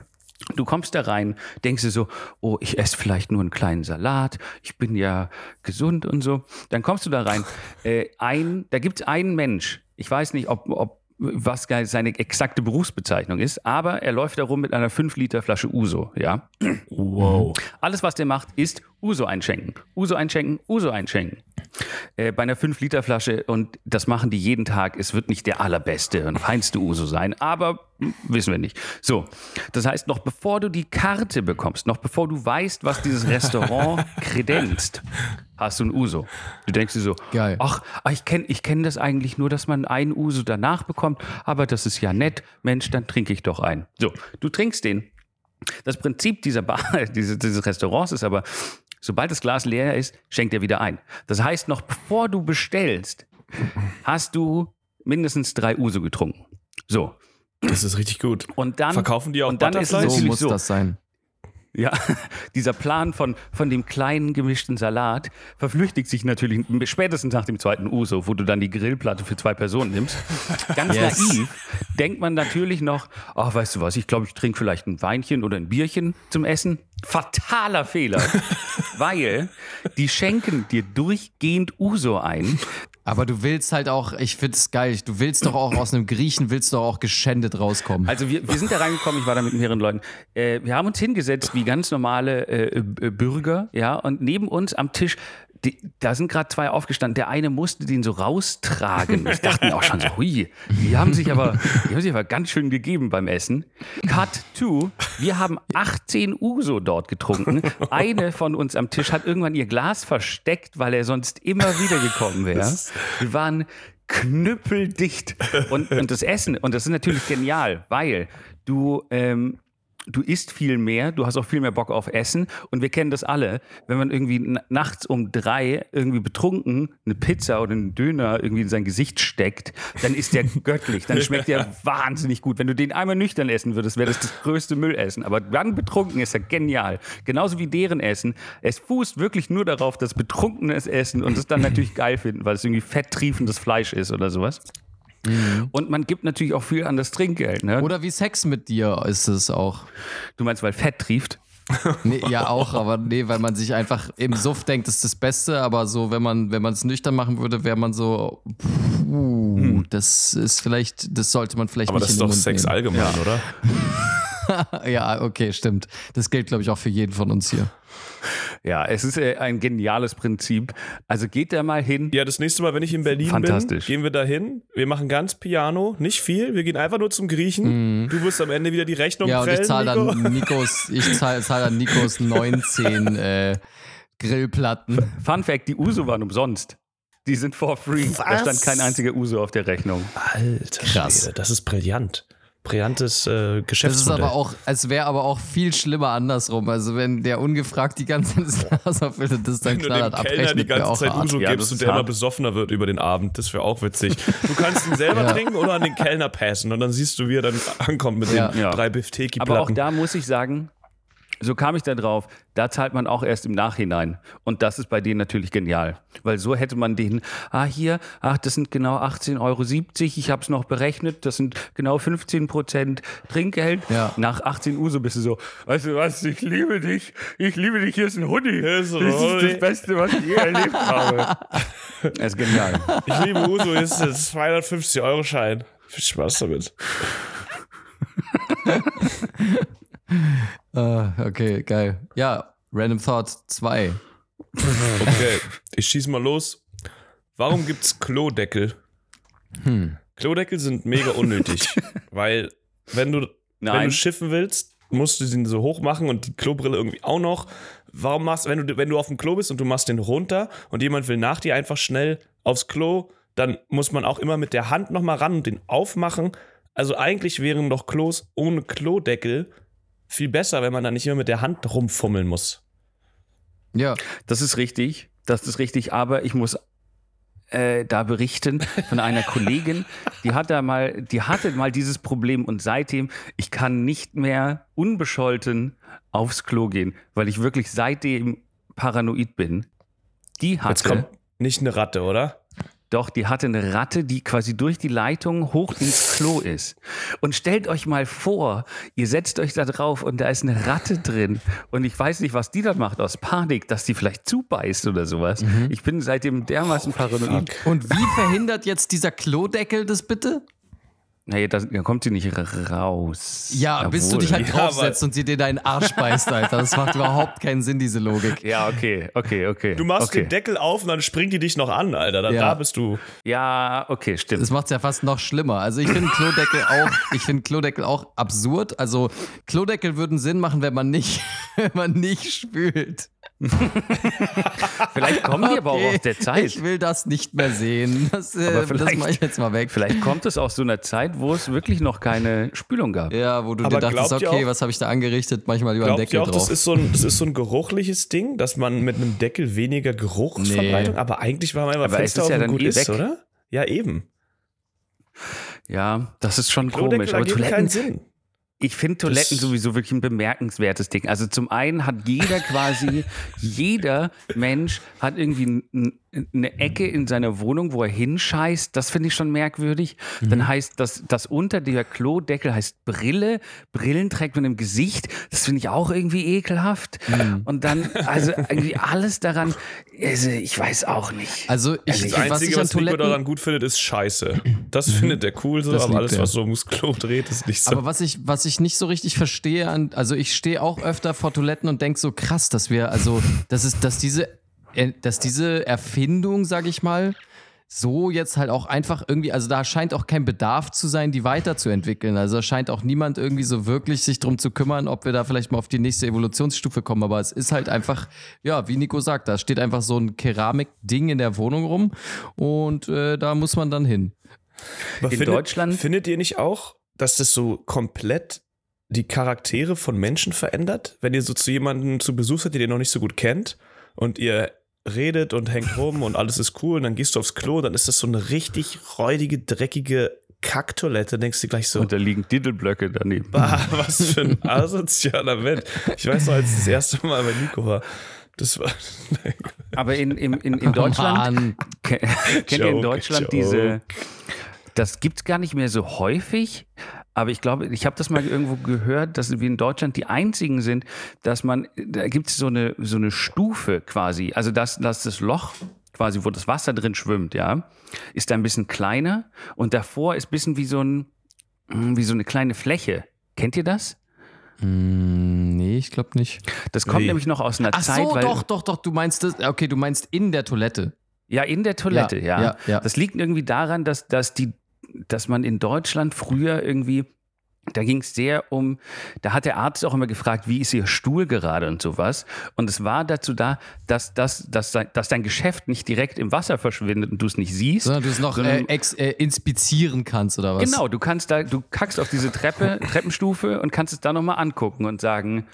Du kommst da rein, denkst dir so, oh, ich esse vielleicht nur einen kleinen Salat, ich bin ja gesund und so. Dann kommst du da rein. (laughs) Äh, ein, da gibt es einen Mensch, ich weiß nicht, ob, ob was seine exakte Berufsbezeichnung ist, aber er läuft da rum mit einer 5 Liter Flasche Uso, ja. Wow. Alles, was der macht, ist Uso einschenken, Uso einschenken, Uso einschenken. Äh, bei einer 5 Liter Flasche und das machen die jeden Tag. Es wird nicht der allerbeste und feinste Uso sein, aber hm, wissen wir nicht. So, das heißt, noch bevor du die Karte bekommst, noch bevor du weißt, was dieses Restaurant (laughs) kredenzt, hast du ein Uso. Du denkst dir so, Geil. ach, ah, ich kenne ich kenn das eigentlich nur, dass man ein Uso danach bekommt, aber das ist ja nett. Mensch, dann trinke ich doch ein. So, du trinkst den. Das Prinzip dieser Bar, (laughs) dieses, dieses Restaurants ist aber, sobald das Glas leer ist, schenkt er wieder ein. Das heißt, noch bevor du bestellst, hast du mindestens drei Uso getrunken. So. Das ist richtig gut. Und dann. Verkaufen die auch und dann ist es? So muss so. das sein. Ja, (laughs) dieser Plan von, von dem kleinen gemischten Salat verflüchtigt sich natürlich spätestens nach dem zweiten Uso, wo du dann die Grillplatte für zwei Personen nimmst. Ganz Yes. naiv denkt man natürlich noch, ach, weißt du was, ich glaube, ich trinke vielleicht ein Weinchen oder ein Bierchen zum Essen. Fataler Fehler, (laughs) weil die schenken dir durchgehend Uso ein. Aber du willst halt auch, ich find's geil, du willst doch auch aus einem Griechen, willst du auch geschändet rauskommen. Also wir, wir sind da reingekommen, ich war da mit mehreren Leuten. Äh, wir haben uns hingesetzt wie ganz normale äh, äh, Bürger, ja, und neben uns am Tisch, die, da sind gerade zwei aufgestanden. Der eine musste den so raustragen. Ich dachte mir auch schon so, hui, die haben sich aber, die haben sich aber ganz schön gegeben beim Essen. Cut to, wir haben 18 Uso dort getrunken. Eine von uns am Tisch hat irgendwann ihr Glas versteckt, weil er sonst immer wieder gekommen wäre. Wir waren knüppeldicht. Und, und das Essen, und das ist natürlich genial, weil du, ähm, du isst viel mehr, du hast auch viel mehr Bock auf Essen. Und wir kennen das alle, wenn man irgendwie nachts um drei irgendwie betrunken eine Pizza oder einen Döner irgendwie in sein Gesicht steckt, dann ist der (laughs) göttlich, dann schmeckt der wahnsinnig gut. Wenn du den einmal nüchtern essen würdest, wäre das das größte Müllessen. Aber dann betrunken ist er genial. Genauso wie deren Essen. Es fußt wirklich nur darauf, dass betrunkenes Essen und es dann natürlich geil finden, weil es irgendwie fetttriefendes Fleisch ist oder sowas. Und man gibt natürlich auch viel an das Trinkgeld. Ne? Oder wie Sex mit dir ist es auch. du meinst, weil Fett trieft? (laughs) Nee, ja, auch, aber nee, weil man sich einfach im Suff denkt, das ist das Beste, aber so, wenn man, wenn man es nüchtern machen würde, wäre man so, puh, das ist vielleicht, das sollte man vielleicht Aber nicht das ist doch Mund Sex nehmen. allgemein, oder? (laughs) Ja, okay, stimmt. Das gilt, glaube ich, auch für jeden von uns hier. Ja, es ist äh, ein geniales Prinzip. Also geht da mal hin. Ja, das nächste Mal, wenn ich in Berlin Fantastisch. bin, gehen wir da hin. Wir machen ganz Piano, nicht viel. Wir gehen einfach nur zum Griechen. Du wirst am Ende wieder die Rechnung. Ja, und prellen, ich zahle Nico. dann (laughs) Nikos, ich zahle zahl dann Nikos 19 äh, Grillplatten. Fun Fact, die Uso waren umsonst. Die sind for free. Da stand kein einziger Uso auf der Rechnung. Alter Krass. Schwede, das ist brillant. Brillantes äh, Das Geschäftsmodell. ist aber auch, es wäre aber auch viel schlimmer andersrum. Also wenn der ungefragt die ganze Zeit das Glas und das dann wenn du dem knallhart Kellner die abrechnet, ganze Zeit. Uso Ja, gibst das und der immer hart. besoffener wird über den Abend. Das wäre auch witzig. Du kannst ihn selber (laughs) Ja. trinken oder an den Kellner passen und dann siehst du, wie er dann ankommt mit Ja. den Ja. drei Aber auch Bifteki-Platten. da muss ich sagen, so kam ich da drauf, da zahlt man auch erst im Nachhinein. Und das ist bei denen natürlich genial. Weil so hätte man denen, ah hier, ach, das sind genau 18,70 Euro, ich habe es noch berechnet, das sind genau 15 Prozent Trinkgeld. Ja. Nach 18 Uhr so bist du so, weißt du was, ich liebe dich, ich liebe dich, hier ist ein Hoodie. ist Das ein ist das Beste, was ich je erlebt habe. Das (laughs) ist genial. Ich liebe Uso, ist ein 250-Euro-Schein. Viel Spaß damit. (laughs) (laughs) Ah, okay, geil. Ja, Random Thought 2. Okay, ich schieß mal los. Warum gibt's Klodeckel? Hm. Klodeckel sind mega unnötig, (laughs) weil wenn du, wenn du schiffen willst, musst du den so hoch machen und die Klobrille irgendwie auch noch. Warum machst wenn du wenn du auf dem Klo bist und du machst den runter und jemand will nach dir einfach schnell aufs Klo, dann muss man auch immer mit der Hand noch mal ran und den aufmachen. Also eigentlich wären doch Klos ohne Klodeckel viel besser, wenn man da nicht immer mit der Hand rumfummeln muss. Ja, Das ist richtig, das ist richtig, aber ich muss äh, da berichten von einer Kollegin, die hat da mal, die hatte mal dieses Problem und seitdem, ich kann nicht mehr unbescholten aufs Klo gehen, weil ich wirklich seitdem paranoid bin. Die Jetzt hatte, kommt nicht eine Ratte, oder? Doch, die hatte eine Ratte, die quasi durch die Leitung hoch ins Klo ist. Und stellt euch mal vor, ihr setzt euch da drauf und da ist eine Ratte drin. Und ich weiß nicht, was die dann macht aus Panik, dass die vielleicht zubeißt oder sowas. Ich bin seitdem dermaßen paranoid. und wie verhindert jetzt dieser Klodeckel das bitte? Nee, da da kommt sie nicht raus. Ja, bis du Jawohl. dich halt Ja, draufsetzt und sie dir deinen Arsch beißt, Alter. Das macht überhaupt keinen Sinn, diese Logik. Ja, okay, okay, okay. Du machst okay. den Deckel auf und dann springt die dich noch an, Alter. Da, Ja. da bist du. Ja, okay, stimmt. Das macht es ja fast noch schlimmer. Also ich finde Klodeckel auch, ich finde Klodeckel auch absurd. Also Klodeckel würden Sinn machen, wenn man nicht, (laughs) wenn man nicht spült. (laughs) Vielleicht kommen die aber auch aus der Zeit. Ich will das nicht mehr sehen. Das, äh, Aber das vielleicht- mache ich jetzt mal weg. Vielleicht kommt es aus so einer Zeit, wo es wirklich noch keine Spülung gab. Ja, wo du Aber dir dachtest, okay, auch- was habe ich da angerichtet? Manchmal einen Glaubt Deckel auch, drauf. das ist, so ein, das ist so ein geruchliches Ding, dass man mit einem Deckel weniger Geruchsverbreitung, aber eigentlich war man einfach Aber es Fenster ist ja dann gut eh ist, weg. oder? Ja, eben. Ja, das ist schon Klodeckel komisch. Aber ergeben keinen Toiletten, Sinn. Ich finde Toiletten Das- sowieso wirklich ein bemerkenswertes Ding. Also zum einen hat jeder quasi, (laughs) jeder Mensch hat irgendwie n- eine Ecke in seiner Wohnung, wo er hinscheißt. Das finde ich schon merkwürdig. Mhm. Dann heißt das, das unter der Klodeckel heißt Brille. Brillen trägt man im Gesicht. Das finde ich auch irgendwie ekelhaft. Mhm. Und dann, also irgendwie alles daran, also ich weiß auch nicht. Also ich, Das was Einzige, ich an was, Nico Toiletten, daran gut findet, ist Scheiße. Das findet er cool, so, Das aber alles, er. was so ums Klo dreht, ist nicht so. Aber was ich, was ich nicht so richtig verstehe, also ich stehe auch öfter vor Toiletten und denke so krass, dass wir, also, das ist, dass diese, dass diese Erfindung, sag ich mal, so jetzt halt auch einfach irgendwie, also da scheint auch kein Bedarf zu sein, die weiterzuentwickeln. Also da scheint auch niemand irgendwie so wirklich sich drum zu kümmern, ob wir da vielleicht mal auf die nächste Evolutionsstufe kommen. Aber es ist halt einfach, ja, wie Nico sagt, da steht einfach so ein Keramikding in der Wohnung rum und äh, da muss man dann hin. Aber in Deutschland- Findet ihr nicht auch, dass das so komplett die Charaktere von Menschen verändert? Wenn ihr so zu jemandem zu Besuch seid, den ihr noch nicht so gut kennt und ihr redet und hängt rum und alles ist cool und dann gehst du aufs Klo, dann ist das so eine richtig räudige, dreckige Kacktoilette, denkst du gleich so, Und da liegen Diddleblöcke daneben. bah, was für ein asozialer Mensch. Ich weiß noch, als ich das erste Mal bei Nico war, das war, (laughs) Aber in, in, in, in Deutschland. Ke- Kennt ihr in Joke, Deutschland joke. diese, das gibt es gar nicht mehr so häufig, aber ich glaube, ich habe das mal irgendwo gehört, dass wir in Deutschland die einzigen sind, dass man, da gibt es so eine, so eine Stufe quasi, also dass, dass das Loch quasi, wo das Wasser drin schwimmt, ja, ist da ein bisschen kleiner und davor ist ein bisschen wie so ein, wie so eine kleine Fläche. Kennt ihr das? Hm, nee, ich glaube nicht. Das kommt Wie? nämlich noch aus einer Ach Zeit, so, doch, doch, doch, du meinst das, okay, du meinst in der Toilette. Ja, in der Toilette, Ja, ja. ja, ja. Das liegt irgendwie daran, dass, dass, die, dass man in Deutschland früher irgendwie Da ging es sehr um, da hat der Arzt auch immer gefragt, wie ist Ihr Stuhl gerade und sowas. Und es war dazu da, dass, dass, dass, dein- dass dein Geschäft nicht direkt im Wasser verschwindet und du es nicht siehst. Sondern du es noch äh, ex, äh, inspizieren kannst oder was? Genau, du kannst da, du kackst auf diese Treppe, (laughs) Treppenstufe und kannst es da nochmal angucken und sagen,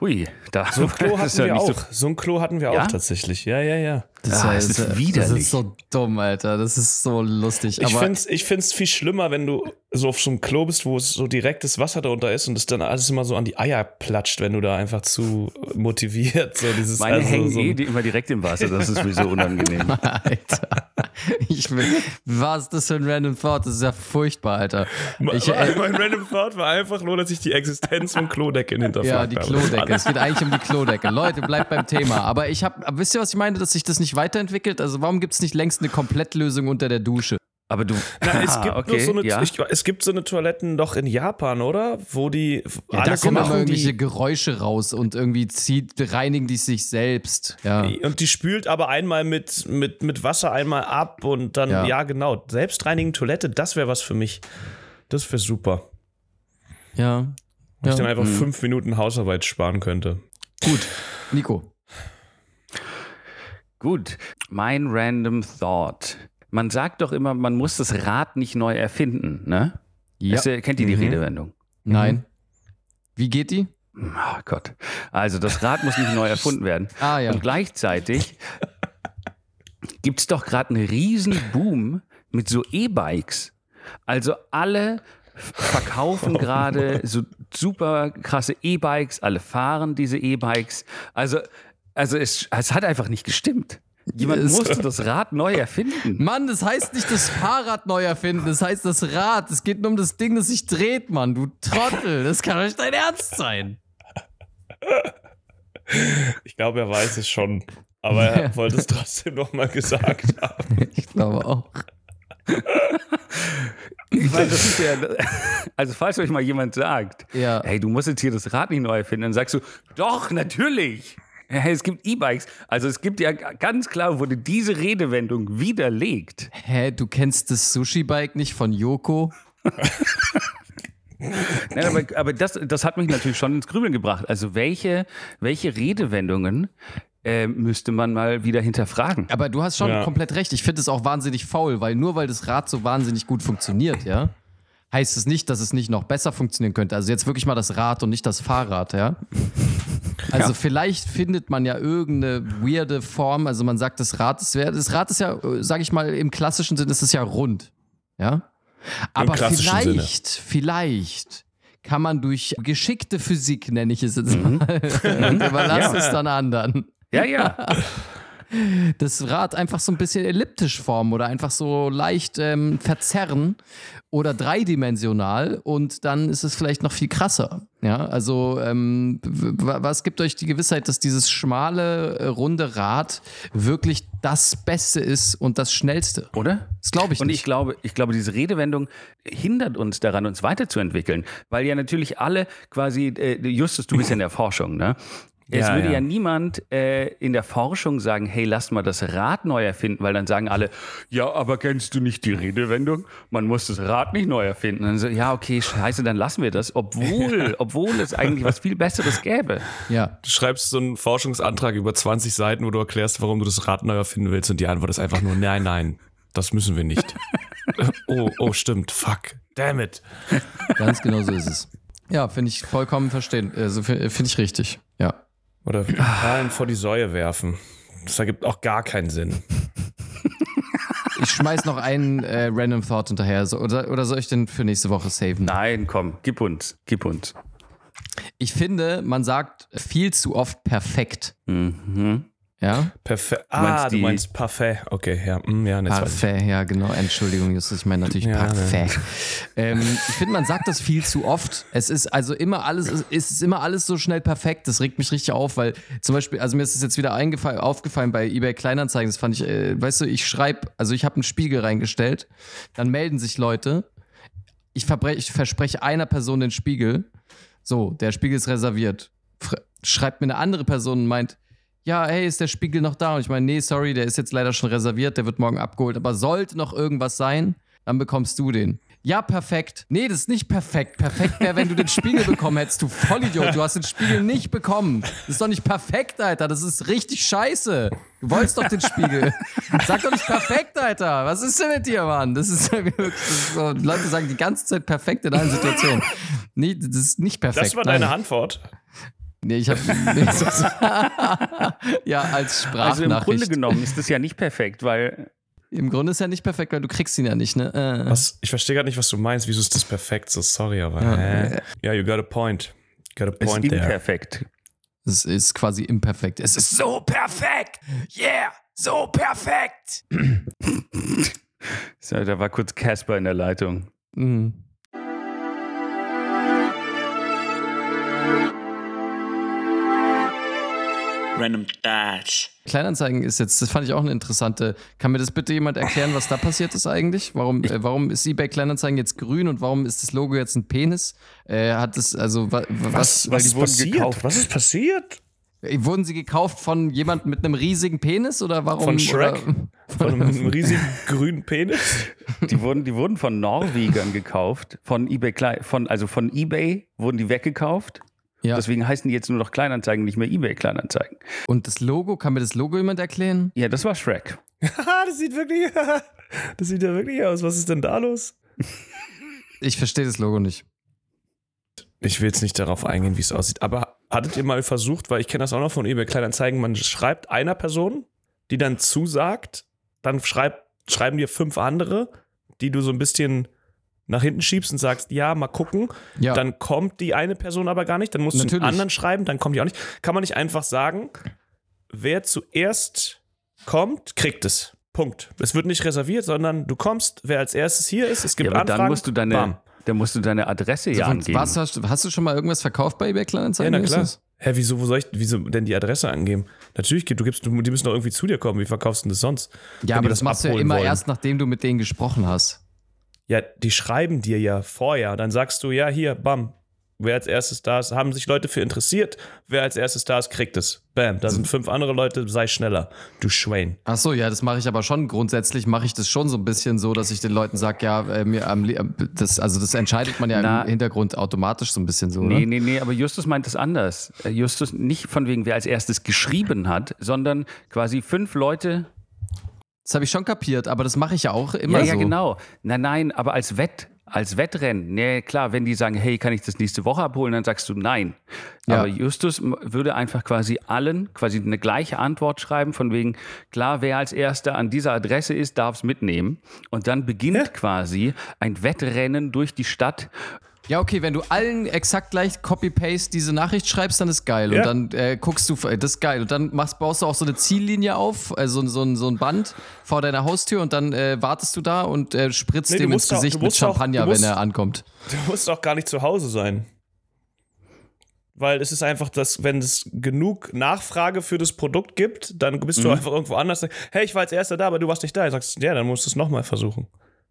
hui, da So ein (laughs) Klo das hatten ist ja wir nicht auch. So ein Klo hatten wir Ja? auch tatsächlich. Ja, ja, ja. Das, Ah, ja- ist das, Das widerlich. ist so dumm, Alter. Das ist so lustig. Ich Aber finde es ich find's viel schlimmer, wenn du so auf so einem Klo bist, wo es so direktes Wasser darunter ist und es dann alles immer so an die Eier platscht, wenn du da einfach zu motiviert so dieses Meine also hängen so eh immer direkt im Wasser, das ist sowieso unangenehm. (laughs) Alter. (laughs) Ich will, was ist das für ein Random Thought? Das ist ja furchtbar, Alter. Ich, (laughs) äh, mein Random Thought war einfach nur, dass ich die Existenz von Klodecken hinterfragt ja, die habe. Klodecke. Es geht eigentlich um die Klodecke. Leute, bleibt beim Thema. Aber ich habe, wisst ihr, was ich meine, dass sich das nicht weiterentwickelt? Also warum gibt es nicht längst eine Komplettlösung unter der Dusche? Aber du, (laughs) Na, es, Ah, (laughs) gibt okay, nur so eine, ja. ich, es gibt so eine Toiletten doch in Japan, oder? Wo die Ja, da kommen immer machen, irgendwelche die, Geräusche raus und irgendwie zieht, reinigen die sich selbst. Ja. und die spült aber einmal mit, mit, mit Wasser einmal ab und dann, Ja. ja, genau. Selbstreinigen Toilette, das wäre was für mich. Das wäre super. Ja. Wenn ich dann einfach fünf Minuten Hausarbeit sparen könnte. Gut. Nico. gut, mein random thought. Man sagt doch immer, man muss das Rad nicht neu erfinden, ne? Ja. Äh, kennt ihr die Mhm. Redewendung? Nein. Wie geht die? Oh Gott. Also das Rad muss nicht neu erfunden werden. (laughs) Ah ja. Und gleichzeitig gibt es doch gerade einen riesen Boom mit so E-Bikes. Also alle verkaufen gerade so super krasse E-Bikes, alle fahren diese E-Bikes. Also, also es, es hat einfach nicht gestimmt. Jemand musste das Rad neu erfinden. (laughs) Mann, das heißt nicht das Fahrrad neu erfinden, das heißt das Rad. Es geht nur um das Ding, das sich dreht, Mann. Du Trottel. Das kann doch nicht dein Ernst sein. Ich glaube, er weiß es schon. Aber er wollte es trotzdem nochmal gesagt (laughs) haben. Ich glaube auch. Ich meine, das ist ja, also falls euch mal jemand sagt, Ja. hey, du musst jetzt hier das Rad nicht neu erfinden, dann sagst du, doch, natürlich. Hey, es gibt E-Bikes. Also es gibt ja ganz klar, wurde diese Redewendung widerlegt. Hä, du kennst das Sushi-Bike nicht von Yoko? Nein, aber, aber das, das hat mich natürlich schon ins Grübeln gebracht. Also welche, welche Redewendungen äh, müsste man mal wieder hinterfragen? Aber du hast schon Ja. komplett recht. Ich finde es auch wahnsinnig faul, weil nur weil das Rad so wahnsinnig gut funktioniert, ja, heißt es nicht, dass es nicht noch besser funktionieren könnte. Also jetzt wirklich mal das Rad und nicht das Fahrrad, ja. Also vielleicht findet man ja irgendeine weirde Form. Also man sagt, das Rad ist das Rad ist ja, sage ich mal, im klassischen Sinne ist es ja rund, ja. Aber klassischen Sinne. vielleicht, vielleicht kann man durch geschickte Physik, nenne ich es jetzt Mhm. mal, (laughs) überlasse Ja. es dann anderen Ja, ja. (laughs) das Rad einfach so ein bisschen elliptisch formen oder einfach so leicht ähm, verzerren oder dreidimensional und dann ist es vielleicht noch viel krasser. Ja, also ähm, was gibt euch die Gewissheit, dass dieses schmale, äh, runde Rad wirklich das Beste ist und das Schnellste? Oder? Das glaube ich Und nicht. ich glaube, ich glaube, diese Redewendung hindert uns daran, uns weiterzuentwickeln. Weil ja natürlich alle quasi, äh, Justus, du bist ja in der Forschung, ne? Es Ja, würde ja, ja. niemand äh, in der Forschung sagen, hey, lasst mal das Rad neu erfinden, weil dann sagen alle, ja, aber kennst du nicht die Redewendung? Man muss das Rad nicht neu erfinden. Und dann so, ja, okay, scheiße, dann lassen wir das, obwohl, (laughs) obwohl es eigentlich was viel Besseres gäbe. ja. Du schreibst so einen Forschungsantrag über 20 Seiten, wo du erklärst, warum du das Rad neu erfinden willst und die Antwort ist einfach nur, nein, nein, das müssen wir nicht. (laughs) oh, oh, stimmt, fuck, damn it. Ganz genau so ist es. Ja, finde ich vollkommen verstehen. Also finde find ich richtig. Ja. Oder Perlen vor die Säue werfen. Das ergibt auch gar keinen Sinn. (laughs) Ich schmeiß noch einen äh, Random Thought hinterher. So, oder, oder soll ich den für nächste Woche saven? Nein, komm, gib uns, gib uns. Ich finde, man sagt viel zu oft perfekt. Mhm. Ja? Perfekt. Du meinst Ah, du meinst Parfait. Okay, ja, mm, ja. Parfait, ja, genau. Entschuldigung, Justus, ich meine natürlich Ja, Parfait. Ähm, ich finde, man sagt das viel zu oft. Es ist also immer alles, es ist immer alles so schnell perfekt. Das regt mich richtig auf, weil zum Beispiel, also mir ist es jetzt wieder eingefallen, aufgefallen bei eBay Kleinanzeigen. Das fand ich, äh, weißt du, ich schreibe, also ich habe einen Spiegel reingestellt, dann melden sich Leute. Ich, ich verspreche einer Person den Spiegel. So, der Spiegel ist reserviert. Schreibt mir eine andere Person und meint, ja, hey, ist der Spiegel noch da? Und ich meine, nee, sorry, der ist jetzt leider schon reserviert, der wird morgen abgeholt. Aber sollte noch irgendwas sein, dann bekommst du den. Ja, perfekt. Nee, das ist nicht perfekt. Perfekt wäre, wenn du den Spiegel (laughs) bekommen hättest, du Vollidiot. Du hast den Spiegel nicht bekommen. Das ist doch nicht perfekt, Alter. Das ist richtig scheiße. Du wolltest doch den Spiegel. Sag doch nicht perfekt, Alter. Was ist denn mit dir, Mann? Das ist das ist so. Leute sagen die ganze Zeit perfekt in allen Situationen. Nee, das ist nicht perfekt. Das war Nein. deine Antwort. Nee, ich habe (laughs) ja als Sprachnachricht. Also im Grunde genommen ist das ja nicht perfekt, weil Im Grunde ist ja nicht perfekt, weil du kriegst ihn ja nicht, ne? Äh. Was? Ich verstehe gerade nicht, was du meinst. Wieso ist das perfekt? So sorry, aber. Ja, ja you got a point. Got a es ist point there. imperfekt. Es ist quasi imperfekt. Es ist so perfekt. Yeah, so perfekt. (clears throat) So, da war kurz Casper in der Leitung. Mhm. Random Dash. Kleinanzeigen ist jetzt, das fand ich auch eine interessante. Kann mir das bitte jemand erklären, was da passiert ist eigentlich? Warum, äh, warum ist eBay Kleinanzeigen jetzt grün und warum ist das Logo jetzt ein Penis? Äh, hat es, also, wa, wa- was, Was, was die ist wurden passiert? gekauft. Was ist passiert? äh, wurden sie gekauft von jemandem mit einem riesigen Penis oder warum? Von Shrek? Oder, (laughs) Von einem riesigen grünen Penis? Die wurden, die wurden von Norwegern gekauft, von eBay, Klei- von, also von eBay wurden die weggekauft. Ja. Deswegen heißen die jetzt nur noch Kleinanzeigen, nicht mehr eBay Kleinanzeigen. Und das Logo, kann mir das Logo jemand erklären? Ja, das war Shrek. Haha, (laughs) das sieht wirklich. (laughs) Das sieht ja wirklich aus. Was ist denn da los? Ich verstehe das Logo nicht. Ich will jetzt nicht darauf eingehen, wie es aussieht. Aber hattet ihr mal versucht, weil ich kenne das auch noch von eBay Kleinanzeigen, man schreibt einer Person, die dann zusagt, dann schreibt, schreiben dir fünf andere, die du so ein bisschen nach hinten schiebst und sagst, ja, mal gucken. Ja. Dann kommt die eine Person aber gar nicht, dann musst du Natürlich. den anderen schreiben, dann kommt die auch nicht. Kann man nicht einfach sagen, wer zuerst kommt, kriegt es. Punkt. Es wird nicht reserviert, sondern du kommst, wer als erstes hier ist, es gibt Ja, aber Anfragen. dann musst du deine, bam. dann musst du deine Adresse ja So, von- angeben. was hast, du- hast du schon mal irgendwas verkauft bei eBay Ja, Kleinanzeigen? na klar. Hä, wieso, wo soll ich, wieso denn die Adresse angeben? Natürlich, gibt- du gibst, du, die müssen doch irgendwie zu dir kommen. Wie verkaufst du denn das sonst? Ja, aber das machst du ja immer wollen. erst, nachdem du mit denen gesprochen hast. Ja, die schreiben dir ja vorher. Dann sagst du, ja, hier, bam. Wer als erstes da ist, haben sich Leute für interessiert. Wer als erstes da ist, kriegt es. Bam, da sind fünf andere Leute, sei schneller. Du Schwein. Ach so, ja, das mache ich aber schon. Grundsätzlich mache ich das schon so ein bisschen so, dass ich den Leuten sage, ja, äh, mir am, li- das, also das entscheidet man ja Na. im Hintergrund automatisch so ein bisschen so, Nee, oder? nee, nee, aber Justus meint es anders. Äh, Justus nicht von wegen, wer als erstes geschrieben hat, sondern quasi fünf Leute. Das habe ich schon kapiert, aber das mache ich ja auch immer Ja, so. ja, genau. Nein, nein, aber als Wett, als Wettrennen. Nee, klar, wenn die sagen, hey, kann ich das nächste Woche abholen, dann sagst du nein. Ja. Aber Justus würde einfach quasi allen quasi eine gleiche Antwort schreiben, von wegen, klar, wer als erster an dieser Adresse ist, darf es mitnehmen. Und dann beginnt quasi ein Wettrennen durch die Stadt. Ja, okay, wenn du allen exakt gleich Copy-Paste diese Nachricht schreibst, dann ist geil. Ja. Und dann äh, guckst du, das ist geil. Und dann machst, baust du auch so eine Ziellinie auf, also so, ein- so ein Band vor deiner Haustür und dann äh, wartest du da und äh, spritzt Nee, dem ins auch- Gesicht du mit auch- Champagner, du musst- wenn er ankommt. Du musst auch gar nicht zu Hause sein. Weil es ist einfach, dass, wenn es genug Nachfrage für das Produkt gibt, dann bist Mhm. du einfach irgendwo anders. Hey, ich war als erster da, aber du warst nicht da. Du sagst, ja, dann musst du es nochmal versuchen.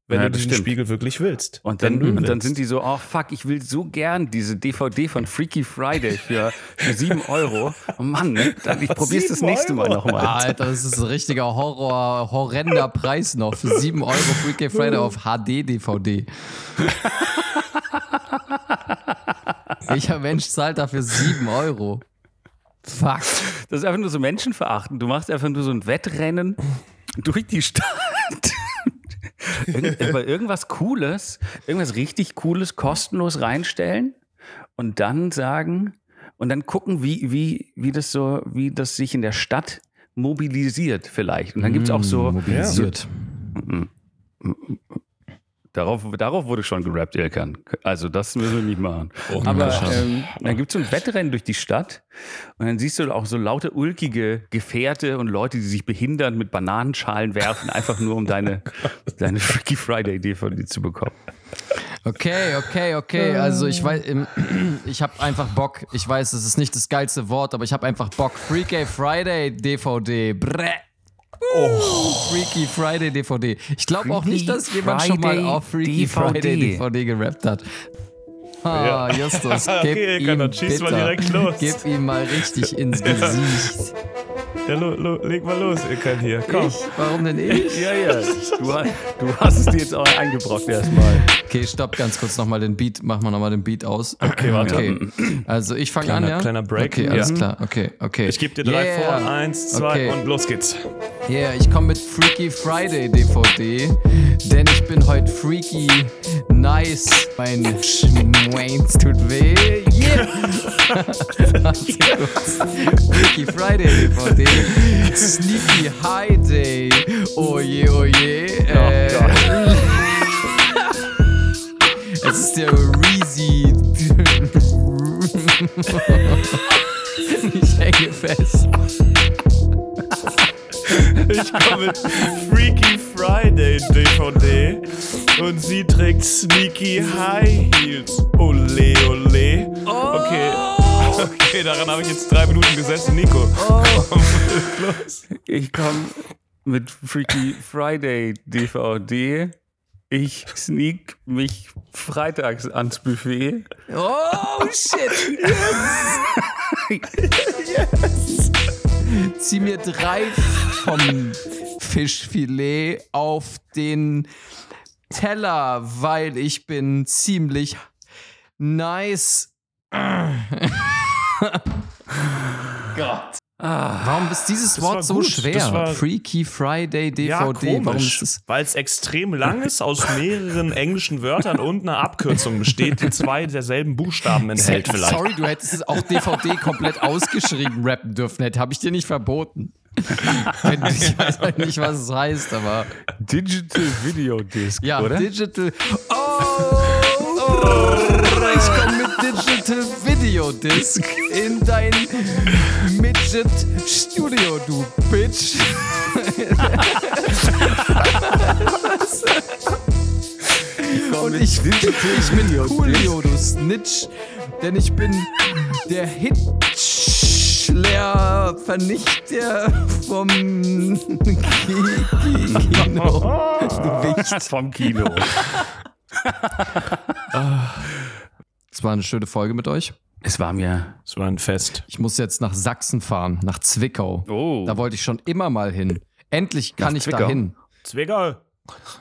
Wenn Ja, du diesen stimmt. Spiegel wirklich willst. Und dann, und dann sind die so, oh fuck, ich will so gern diese DVD von Freaky Friday für, für 7 Euro. Oh Mann, ne? Dann- ich (laughs) probier's das nächste Mal nochmal. Alter, das ist ein richtiger Horror, horrender Preis noch. Für 7 Euro Freaky Friday auf HD-DVD. (laughs) Welcher Mensch zahlt dafür 7 Euro? Fuck. Das ist einfach nur so menschenverachtend. Du machst einfach nur so ein Wettrennen durch die Stadt. Irgend, aber irgendwas Cooles, irgendwas richtig Cooles kostenlos reinstellen und dann sagen und dann gucken, wie, wie, wie das so, wie das sich in der Stadt mobilisiert vielleicht. Und dann gibt es auch so, Mobilisiert. Darauf, darauf wurde schon gerappt, Ilkan. Also das müssen wir nicht machen. Oh, Aber ähm, dann gibt es so ein Wettrennen durch die Stadt und dann siehst du auch so laute, ulkige Gefährte und Leute, die sich behindern mit Bananenschalen werfen, einfach nur um deine, (laughs) deine Freaky Friday DVD zu bekommen. Okay, okay, okay. Also ich weiß, (clears throat) ich habe einfach Bock. Ich weiß, es ist nicht das geilste Wort, aber ich habe einfach Bock. Freaky Friday DVD. Brä. Oh. Freaky Friday DVD. Ich glaube auch nicht, dass jemand schon mal Friday auf Freaky DVD. Friday DVD gerappt hat. Ah, Justus, gib (laughs) Okay, ihm dann schieß mal bitte. direkt los. Gib ihm mal richtig ins (laughs) Gesicht. Ja, lo, lo, leg mal los, ihr könnt hier. Komm. Warum denn ich? (laughs) Ja, ja. Du, du hast es dir jetzt auch eingebrockt erstmal. Okay, stopp ganz kurz nochmal den Beat. Mach mal nochmal den Beat aus. Okay, warte. Okay. Also ich fange an, ja? kleiner Break. Okay, alles Ja. klar. Okay, okay. Ich gebe dir drei Yeah. vor. Eins, zwei Okay. und los geht's. Yeah, ich komme mit Freaky Friday DVD, denn ich bin heute freaky nice. Mein Schweins tut weh. Yeah. (laughs) (laughs) Freaky Friday DVD, (laughs) Sneaky High Day. Oh je, oh je. Äh, es ist der Reezy. (laughs) ich hänge fest. Ich komme mit Freaky Friday DVD und sie trägt Sneaky High Heels. Ole, ole. Okay. Okay, daran habe ich jetzt drei Minuten gesessen. Nico. Komm, los. Ich komme mit Freaky Friday DVD. Ich sneak mich freitags ans Buffet. Oh shit! Zieh mir drei vom Fischfilet auf den Teller, weil ich bin ziemlich nice. Gott. Warum ist dieses war Wort so gut. schwer? Das Freaky Friday DVD. Ja, Warum komisch, ist es? weil es extrem lang ist, aus mehreren englischen Wörtern und einer Abkürzung besteht, die zwei derselben Buchstaben enthält vielleicht. Sorry, du hättest es auch DVD komplett ausgeschrieben rappen dürfen. Hätte habe ich dir nicht verboten. (laughs) ich weiß halt nicht, was es heißt, aber Digital Video Disc, ja, oder? Digital. Oh, oh, ich komme mit Digital Video Disc in dein Midget Studio, du Bitch. Und ich, ich bin Coolio, du Snitch, denn ich bin der Hitler Vernichter vom Ki- Ki- Kino. Du Wicht. (laughs) Vom Kino. Es war eine schöne Folge mit euch. Es war mir. Das war ein Fest. Ich muss jetzt nach Sachsen fahren, nach Zwickau. Oh. Da wollte ich schon immer mal hin. Endlich kann Nach ich Zwickau? da hin. Zwickau,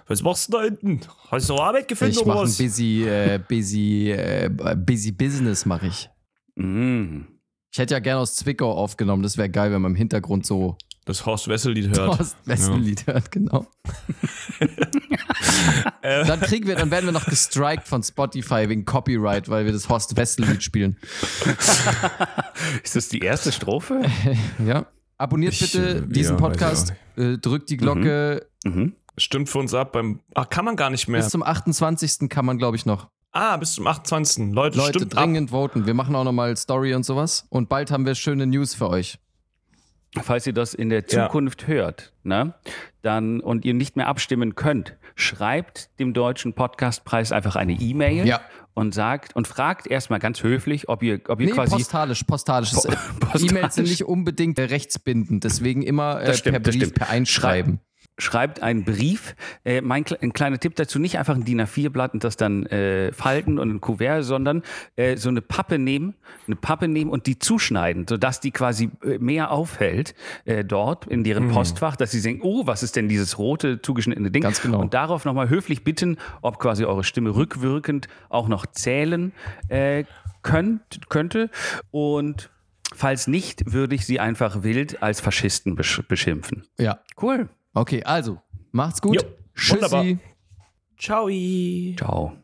was machst du da hinten? Hast du Arbeit gefunden Ich oder mache ein was? busy, äh, busy, äh, busy Business mache ich. Mm. Ich hätte ja gerne aus Zwickau aufgenommen. Das wäre geil, wenn man im Hintergrund so Das Horst Wessel-Lied hört. Horst Wessel-Lied hört, genau. (laughs) dann kriegen wir, dann werden wir noch gestrikt von Spotify wegen Copyright, weil wir das Horst Wessel-Lied spielen. (laughs) Ist das die erste Strophe? (laughs) Ja. Abonniert Ich, bitte äh, diesen ja, Podcast, äh, drückt die Glocke. Mhm. Stimmt für uns ab beim. Ach, kann man gar nicht mehr. Bis zum 28. kann man, glaube ich, noch. Ah, bis zum 28. Leute, Leute, stimmt ab. dringend voten. Wir machen auch nochmal Story und sowas. Und bald haben wir schöne News für euch. Falls ihr das in der Ja. Zukunft hört, ne, dann und ihr nicht mehr abstimmen könnt, schreibt dem deutschen Podcastpreis einfach eine E-Mail Ja. und sagt und fragt erstmal ganz höflich, ob ihr, ob ihr Nee, quasi postalisch, postalisch. Po- postalisch. E-Mails sind nicht unbedingt rechtsbindend, deswegen immer äh, stimmt, per Brief, per Einschreiben. Schreibt einen Brief. Äh, mein ein kleiner Tipp dazu, nicht einfach ein DIN A4-Blatt und das dann äh, falten und ein Kuvert, sondern äh, so eine Pappe nehmen, eine Pappe nehmen und die zuschneiden, sodass die quasi äh, mehr auffällt äh, dort in Mhm. deren Postfach, dass sie denken, oh, was ist denn dieses rote zugeschnittene Ding? Ganz genau. Und darauf nochmal höflich bitten, ob quasi eure Stimme rückwirkend auch noch zählen äh, könnt, könnte. Und falls nicht, würde ich sie einfach wild als Faschisten besch beschimpfen. Ja. Cool. Okay, also, macht's gut. Jo, wunderbar. Tschüssi. Ciao. Ciao.